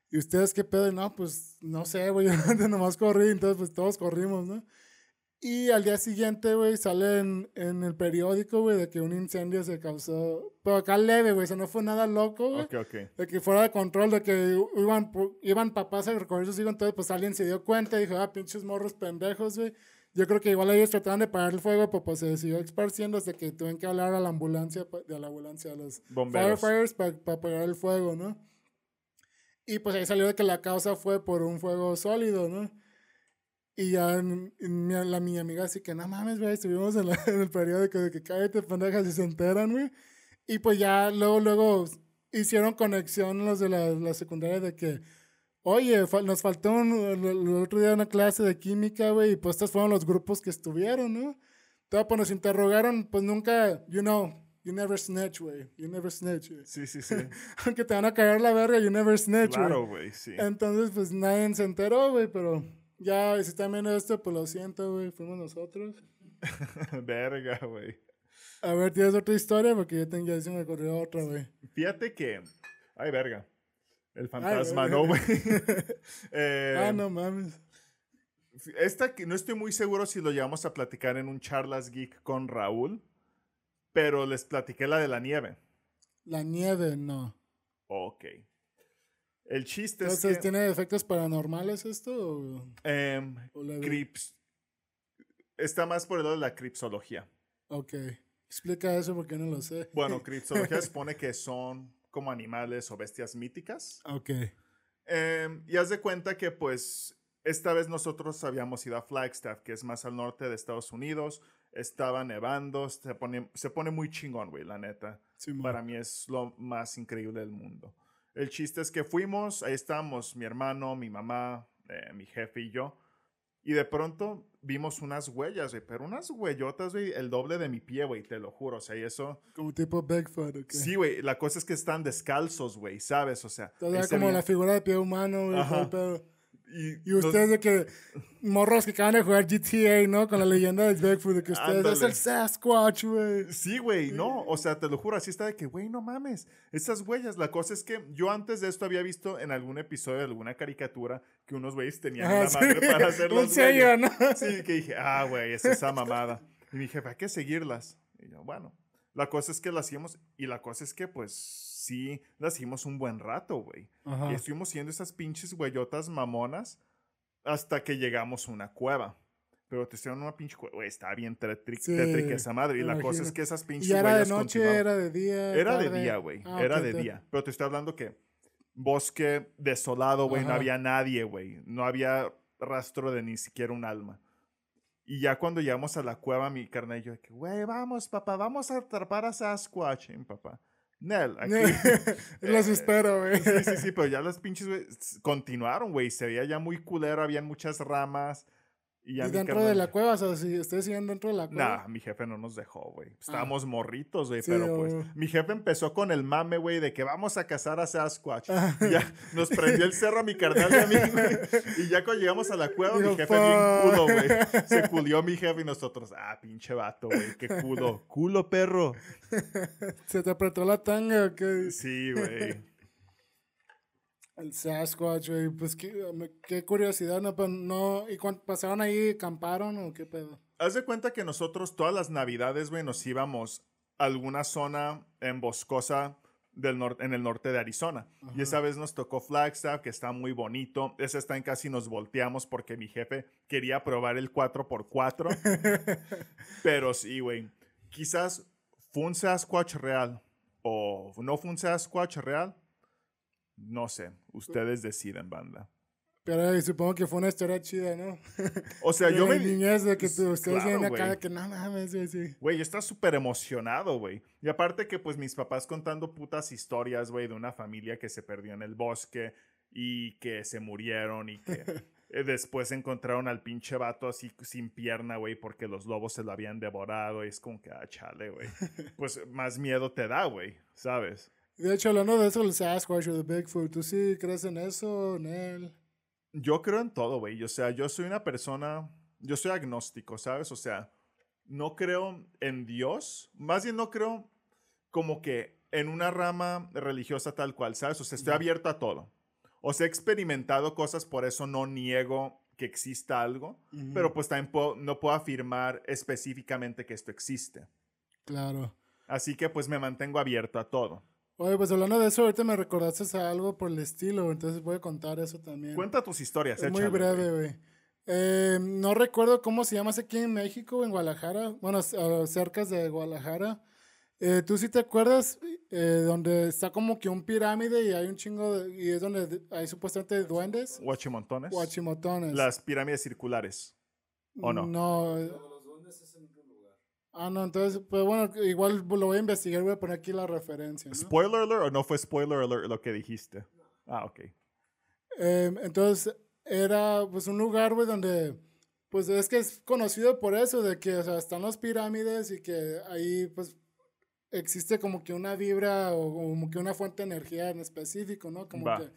Speaker 2: Y ustedes qué pedo, y no, pues no sé, güey, yo nomás corrí, entonces pues todos corrimos, ¿no? Y al día siguiente, güey, sale en, en el periódico, güey, de que un incendio se causó. Pero acá leve, güey, eso no fue nada loco, güey.
Speaker 1: Ok, ok.
Speaker 2: De que fuera de control, de que iban, iban papás a recoger sus hijos, entonces pues alguien se dio cuenta y dijo, ah, pinches morros pendejos, güey. Yo creo que igual ellos trataban de parar el fuego, pero pues se siguió esparciendo hasta que tuvieron que hablar a la ambulancia, pa- de la ambulancia, a los
Speaker 1: Bomberos.
Speaker 2: firefighters para apagar el fuego, ¿no? Y pues ahí salió de que la causa fue por un fuego sólido, ¿no? Y ya en- en mi, la, mi amiga así que, no mames, güey, estuvimos en, la- en el periódico de que cállate, pendejas, y se enteran, güey. Y pues ya luego, luego hicieron conexión los de la, la secundaria de que, oye, fa- nos faltó un- el, el otro día una clase de química, güey, y pues estos fueron los grupos que estuvieron, ¿no? Entonces, pues nos interrogaron, pues nunca, you know, you never snitch, güey, you never snitch, güey.
Speaker 1: Sí, sí, sí.
Speaker 2: Aunque te van a cagar la verga, you never snitch, güey.
Speaker 1: claro, güey, sí.
Speaker 2: Entonces, pues nadie se enteró, güey, pero ya, si están viendo esto, pues lo siento, güey, fuimos nosotros.
Speaker 1: Verga, güey.
Speaker 2: A ver, ¿tienes otra historia? Porque yo tengo, ya se me ocurrió otra, güey.
Speaker 1: Fíjate que. Ay, verga. El fantasma. ¿no, güey? Eh,
Speaker 2: ah, no mames.
Speaker 1: Esta que no estoy muy seguro si lo llevamos a platicar en un charlas geek con Raúl, pero les platiqué la de la nieve.
Speaker 2: La nieve, no.
Speaker 1: Ok. El chiste
Speaker 2: Entonces,
Speaker 1: es que
Speaker 2: ¿tiene efectos paranormales esto? O,
Speaker 1: em,
Speaker 2: o leve?
Speaker 1: crips- está más por el lado de la cripsología.
Speaker 2: Ok. Explica eso porque no lo sé.
Speaker 1: Bueno, criptología supone que son como animales o bestias míticas.
Speaker 2: Ok.
Speaker 1: Em, y haz de cuenta que pues esta vez nosotros habíamos ido a Flagstaff, que es más al norte de Estados Unidos. Estaba nevando, se pone, se pone muy chingón, güey, la neta. Para mí es lo más increíble del mundo. El chiste es que fuimos, ahí estábamos, mi hermano, mi mamá, eh, mi jefe y yo. Y de pronto vimos unas huellas, güey, pero unas huellotas, güey, el doble de mi pie, güey, te lo juro, o sea, y eso...
Speaker 2: Como tipo Bigfoot, ¿ok?
Speaker 1: Sí, güey, la cosa es que están descalzos, güey, ¿sabes? O sea...
Speaker 2: Todavía como la figura de pie humano, güey, pero... Y, ustedes de que morros que acaban de jugar GTA, ¿no? Con la leyenda de Bigfoot, de que ustedes es el Sasquatch, güey.
Speaker 1: Sí, güey, no, o sea, te lo juro, así está de que, güey, no mames, esas huellas. La cosa es que yo antes de esto había visto en algún episodio de alguna caricatura que unos güeyes tenían una madre para hacer las sello, ¿no? Sí, que dije, ah, güey, es esa mamada. Y mi jefe, hay que seguirlas. Y yo, bueno, la cosa es que las hacíamos y la cosa es que, pues, sí las hicimos un buen rato, güey. Y estuvimos siendo esas pinches huellotas mamonas hasta que llegamos a una cueva. Pero te hicieron una pinche cueva, güey, estaba bien tétrica esa madre. Y la cosa es que esas pinches
Speaker 2: ¿Y era de noche, era de día?
Speaker 1: Era de día, güey. Ah, era de día. Pero te estoy hablando que bosque desolado, güey, no había nadie, güey. No había rastro de ni siquiera un alma. Y ya cuando llegamos a la cueva, mi carnal y yo, güey, vamos, papá, vamos a atrapar a Sasquatch, papá. Nel, aquí.
Speaker 2: Los espero, güey.
Speaker 1: Sí, sí, sí, pero ya los pinches, güey, continuaron, güey. Se veía ya muy culero, habían muchas ramas.
Speaker 2: Y, dentro de la cueva, o sea, si ustedes siguen dentro de la cueva.
Speaker 1: Nah, mi jefe no nos dejó, güey. Ah. Estábamos morritos, güey, pero pues. Mi jefe empezó con el mame, güey, de que vamos a cazar a Sasquatch. Ah. Ya nos prendió el cerro a mi carnal y a mí, güey. Y ya cuando llegamos a la cueva, mi jefe bien culo, güey. Se culió mi jefe y nosotros, ah, pinche vato, güey, qué culo. Culo, perro.
Speaker 2: ¿Se te apretó la tanga o qué?
Speaker 1: Sí, güey.
Speaker 2: El Sasquatch, güey, pues qué, curiosidad, ¿no? Pues, no, ¿Y cuando pasaron ahí, camparon o qué pedo?
Speaker 1: Haz de cuenta que nosotros todas las navidades, güey, nos íbamos a alguna zona en boscosa del norte, en el norte de Arizona. Y esa vez nos tocó Flagstaff, que está muy bonito. Esa está en casi nos volteamos porque mi jefe quería probar el 4x4. Pero sí, güey. Quizás fue un Sasquatch real o no fue un Sasquatch real no sé, ustedes deciden, banda.
Speaker 2: Pero supongo que fue una historia chida, ¿no?
Speaker 1: O sea, yo me...
Speaker 2: niñez de que ustedes vienen acá, que no mames, güey, sí.
Speaker 1: Güey, yo estaba súper emocionado, güey. Y aparte que, pues, mis papás contando putas historias, güey, de una familia que se perdió en el bosque y que se murieron y que eh, después encontraron al pinche vato así sin pierna, güey, porque los lobos se lo habían devorado. Y es como que, ah, chale, güey. Pues más miedo te da, güey, ¿sabes?
Speaker 2: De hecho, hablando de eso, el Sasquatch o el Bigfoot, ¿tú sí crees en eso, en él?
Speaker 1: Yo creo en todo, güey. O sea, yo soy una persona, yo soy agnóstico, ¿sabes? O sea, no creo en Dios. Más bien no creo como que en una rama religiosa tal cual, ¿sabes? O sea, estoy abierto a todo. O sea, he experimentado cosas, por eso no niego que exista algo, pero pues también no puedo afirmar específicamente que esto existe.
Speaker 2: Claro.
Speaker 1: Así que pues me mantengo abierto a todo.
Speaker 2: Oye, pues hablando de eso, ahorita me recordaste a algo por el estilo, entonces voy a contar eso también.
Speaker 1: Cuenta tus historias,
Speaker 2: es Muy breve, güey. Eh, no recuerdo cómo se llama aquí en México, en Guadalajara, bueno, cerca de Guadalajara. Eh, ¿Tú sí te acuerdas eh, donde está como que un pirámide y hay un chingo de, y es donde hay supuestamente duendes?
Speaker 1: Huachimontones.
Speaker 2: Huachimontones.
Speaker 1: Las pirámides circulares. ¿O no?
Speaker 2: No. Ah, no, entonces, pues bueno, igual lo voy a investigar, voy a poner aquí la referencia.
Speaker 1: ¿Spoiler alert o no fue spoiler alert lo que dijiste? Ah, ok.
Speaker 2: Em, entonces, era pues un lugar, güey, donde, pues es que es conocido por eso, de que, o sea, están las pirámides y que ahí, pues, existe como que una vibra o como que una fuente de energía en específico, ¿no? Como que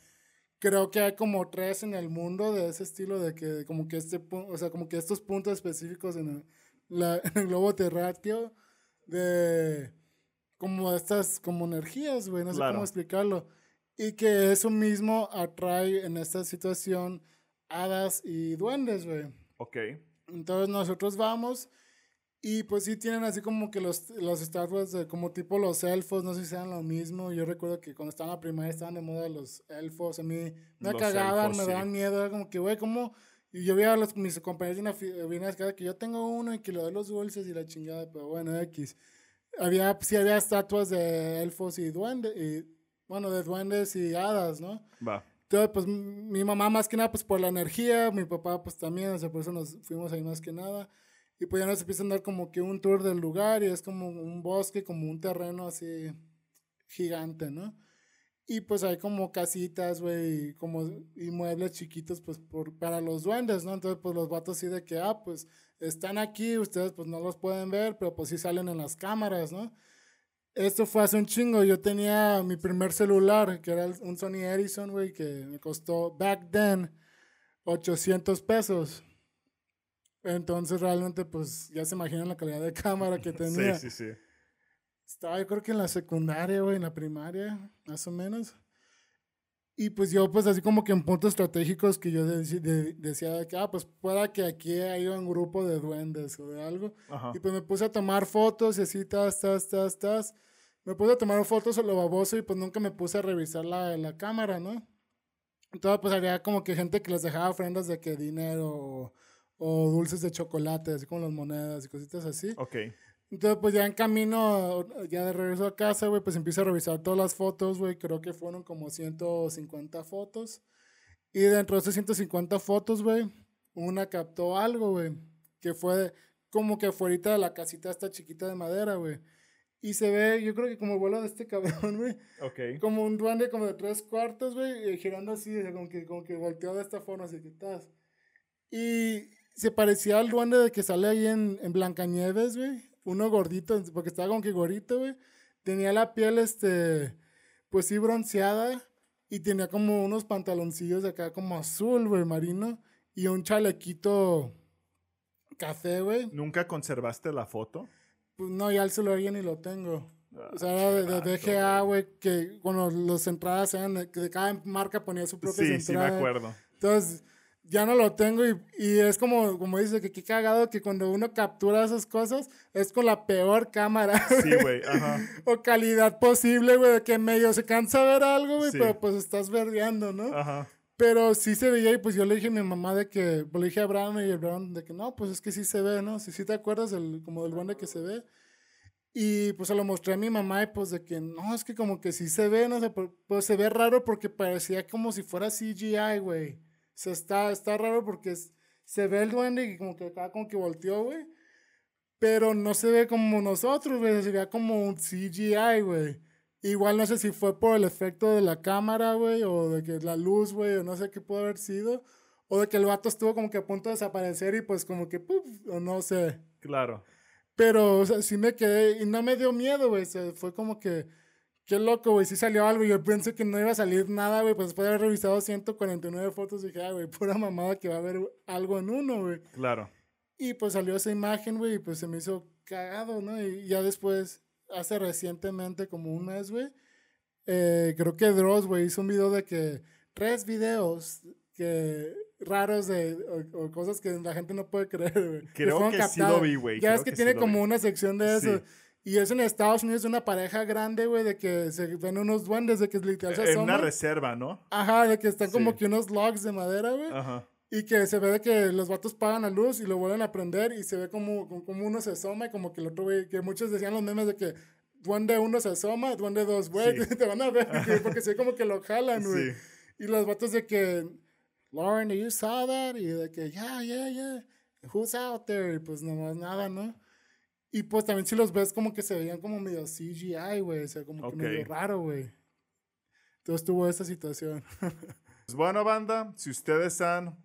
Speaker 2: creo que hay como tres en el mundo de ese estilo, de que como que este, o sea, como que estos puntos específicos en el la, el globo terráqueo de como estas como energías, güey, no sé cómo explicarlo. Y que eso mismo atrae en esta situación hadas y duendes, güey.
Speaker 1: Ok.
Speaker 2: Entonces nosotros vamos y pues sí tienen así como que los, los estatuas de, como tipo los elfos, no sé si sean lo mismo. Yo recuerdo que cuando estaba en la primaria estaban de moda los elfos, a mí me cagaban, me daban miedo, era como que, güey, ¿cómo y yo vi a los, mis compañeros de una, que yo tengo uno y que le doy los dulces y la chingada, pero bueno, X. había, sí había estatuas de elfos y duendes, y, bueno, de duendes y hadas, ¿no?
Speaker 1: Va.
Speaker 2: Entonces, pues mi mamá más que nada, pues por la energía, mi papá pues también, o sea, por eso nos fuimos ahí más que nada. Y pues ya nos empiezan a dar como que un tour del lugar y es como un bosque, como un terreno así gigante, ¿no? Y pues hay como casitas, güey, como y muebles chiquitos, pues por, para los duendes, ¿no? Entonces, pues los vatos sí de que, ah, pues están aquí, ustedes pues no los pueden ver, pero pues sí salen en las cámaras, ¿no? Esto fue hace un chingo, yo tenía mi primer celular, que era un Sony Ericsson, güey, que me costó back then 800 pesos. Entonces realmente pues ya se imaginan la calidad de cámara que tenía.
Speaker 1: Sí, sí, sí.
Speaker 2: Estaba yo creo que en la secundaria, güey, en la primaria, más o menos. Y pues yo, pues así como que en puntos estratégicos que yo decía que, ah, pues pueda que aquí haya un grupo de duendes o de algo. Y pues me puse a tomar fotos y así, tas, tas, tas, tas. Me puse a tomar fotos a lo baboso y pues nunca me puse a revisar la, la cámara, ¿no? Entonces pues había como que gente que les dejaba ofrendas de que dinero o, o dulces de chocolate, así como las monedas y cositas así.
Speaker 1: Ok.
Speaker 2: Entonces, pues ya en camino, ya de regreso a casa, güey, pues empiezo a revisar todas las fotos, güey. Creo que fueron como 150 fotos. Y dentro de esas 150 fotos, güey, una captó algo, güey. Que fue como que afuera de la casita esta chiquita de madera, güey. Y se ve, yo creo que como el vuelo de este cabrón, güey.
Speaker 1: Ok.
Speaker 2: Como un duende como de tres cuartos, güey. Girando así, como que, como que volteó de esta forma, así que estás. Y se parecía al duende de que sale ahí en, en Blancanieves, güey uno gordito, porque estaba como que gordito, güey. Tenía la piel, este, pues sí, bronceada. Y tenía como unos pantaloncillos de acá como azul, güey, marino. Y un chalequito café, güey.
Speaker 1: ¿Nunca conservaste la foto?
Speaker 2: Pues no, ya el celular ya ni lo tengo. o sea, era de, de DGA, güey, que cuando las entradas eran, de, que cada marca ponía su propia
Speaker 1: entrada. Sí, sí me acuerdo.
Speaker 2: Entonces, ya no lo tengo y, y, es como, como dice, que qué cagado que cuando uno captura esas cosas es con la peor cámara.
Speaker 1: Sí, güey, ajá.
Speaker 2: o calidad posible, güey, de que medio se cansa ver algo, güey, pero pues estás verdeando, ¿no?
Speaker 1: Ajá.
Speaker 2: Pero sí se veía y pues yo le dije a mi mamá de que, pues le dije a Abraham y Abraham de que no, pues es que sí se ve, ¿no? Si sí, te acuerdas el, como del duende que se ve. Y pues se lo mostré a mi mamá y pues de que no, es que como que sí se ve, no sé, pues se ve raro porque parecía como si fuera CGI, güey sea, está, está raro porque se ve el duende y como que acá como que volteó, güey. Pero no se ve como nosotros, güey. Se ve como un CGI, güey. Igual no sé si fue por el efecto de la cámara, güey, o de que la luz, güey, o no sé qué puede haber sido. O de que el vato estuvo como que a punto de desaparecer y pues como que, puf, o no sé.
Speaker 1: Claro.
Speaker 2: Pero, o sea, sí me quedé y no me dio miedo, güey. O fue como que Qué loco, güey. Sí salió algo. Yo pensé que no iba a salir nada, güey. Pues después de haber revisado 149 fotos, dije, ah, güey, pura mamada que va a haber algo en uno, güey.
Speaker 1: Claro.
Speaker 2: Y pues salió esa imagen, güey, y pues se me hizo cagado, ¿no? Y ya después, hace recientemente, como un mes, güey, eh, creo que Dross, güey, hizo un video de que tres videos que raros de o, cosas que la gente no puede creer, güey.
Speaker 1: Creo que, sí lo vi, güey.
Speaker 2: Ya es que, tiene como una sección de eso. Y es en Estados Unidos una pareja grande, güey, de que se ven unos duendes, de que literal
Speaker 1: se En una reserva, ¿no?
Speaker 2: Ajá, de que están como que unos logs de madera, güey. Ajá. Y que se ve de que los vatos pagan la luz y lo vuelven a prender y se ve como, como uno se asoma y como que el otro, güey, que muchos decían los memes de que duende uno se asoma, duende dos, güey, te van a ver, porque se ve como que lo jalan, güey. Sí. Y los vatos de que, Lauren, you saw that? Y de que, yeah, yeah, yeah. Who's out there? Y pues nomás nada, ¿no? Y pues también si los ves como que se veían como medio CGI, güey. O sea, como que medio raro, güey. Entonces tuvo esa situación.
Speaker 1: pues bueno, banda, si ustedes han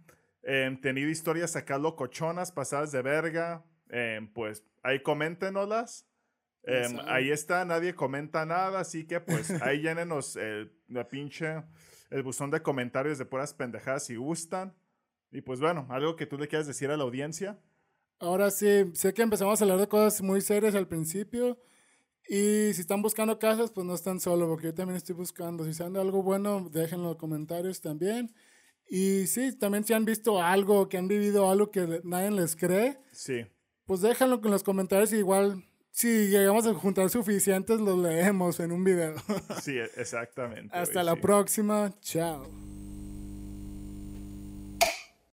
Speaker 1: em, tenido historias acá locochonas, pasadas de verga, em, pues ahí coméntenoslas. Em, ahí está, nadie comenta nada, así que pues ahí llénenos el, la pinche, el buzón de comentarios de puras pendejadas si gustan. Y pues bueno, algo que tú le quieras decir a la audiencia.
Speaker 2: Ahora sí, sé que empezamos a hablar de cosas muy serias al principio. Y si están buscando casas, pues no están solo, porque yo también estoy buscando. Si saben algo bueno, déjenlo en los comentarios también. Y sí, también si han visto algo, que han vivido algo que nadie les cree,
Speaker 1: sí.
Speaker 2: pues déjenlo en los comentarios y igual si llegamos a juntar suficientes, los leemos en un video.
Speaker 1: sí, exactamente.
Speaker 2: Hasta la próxima. Chao.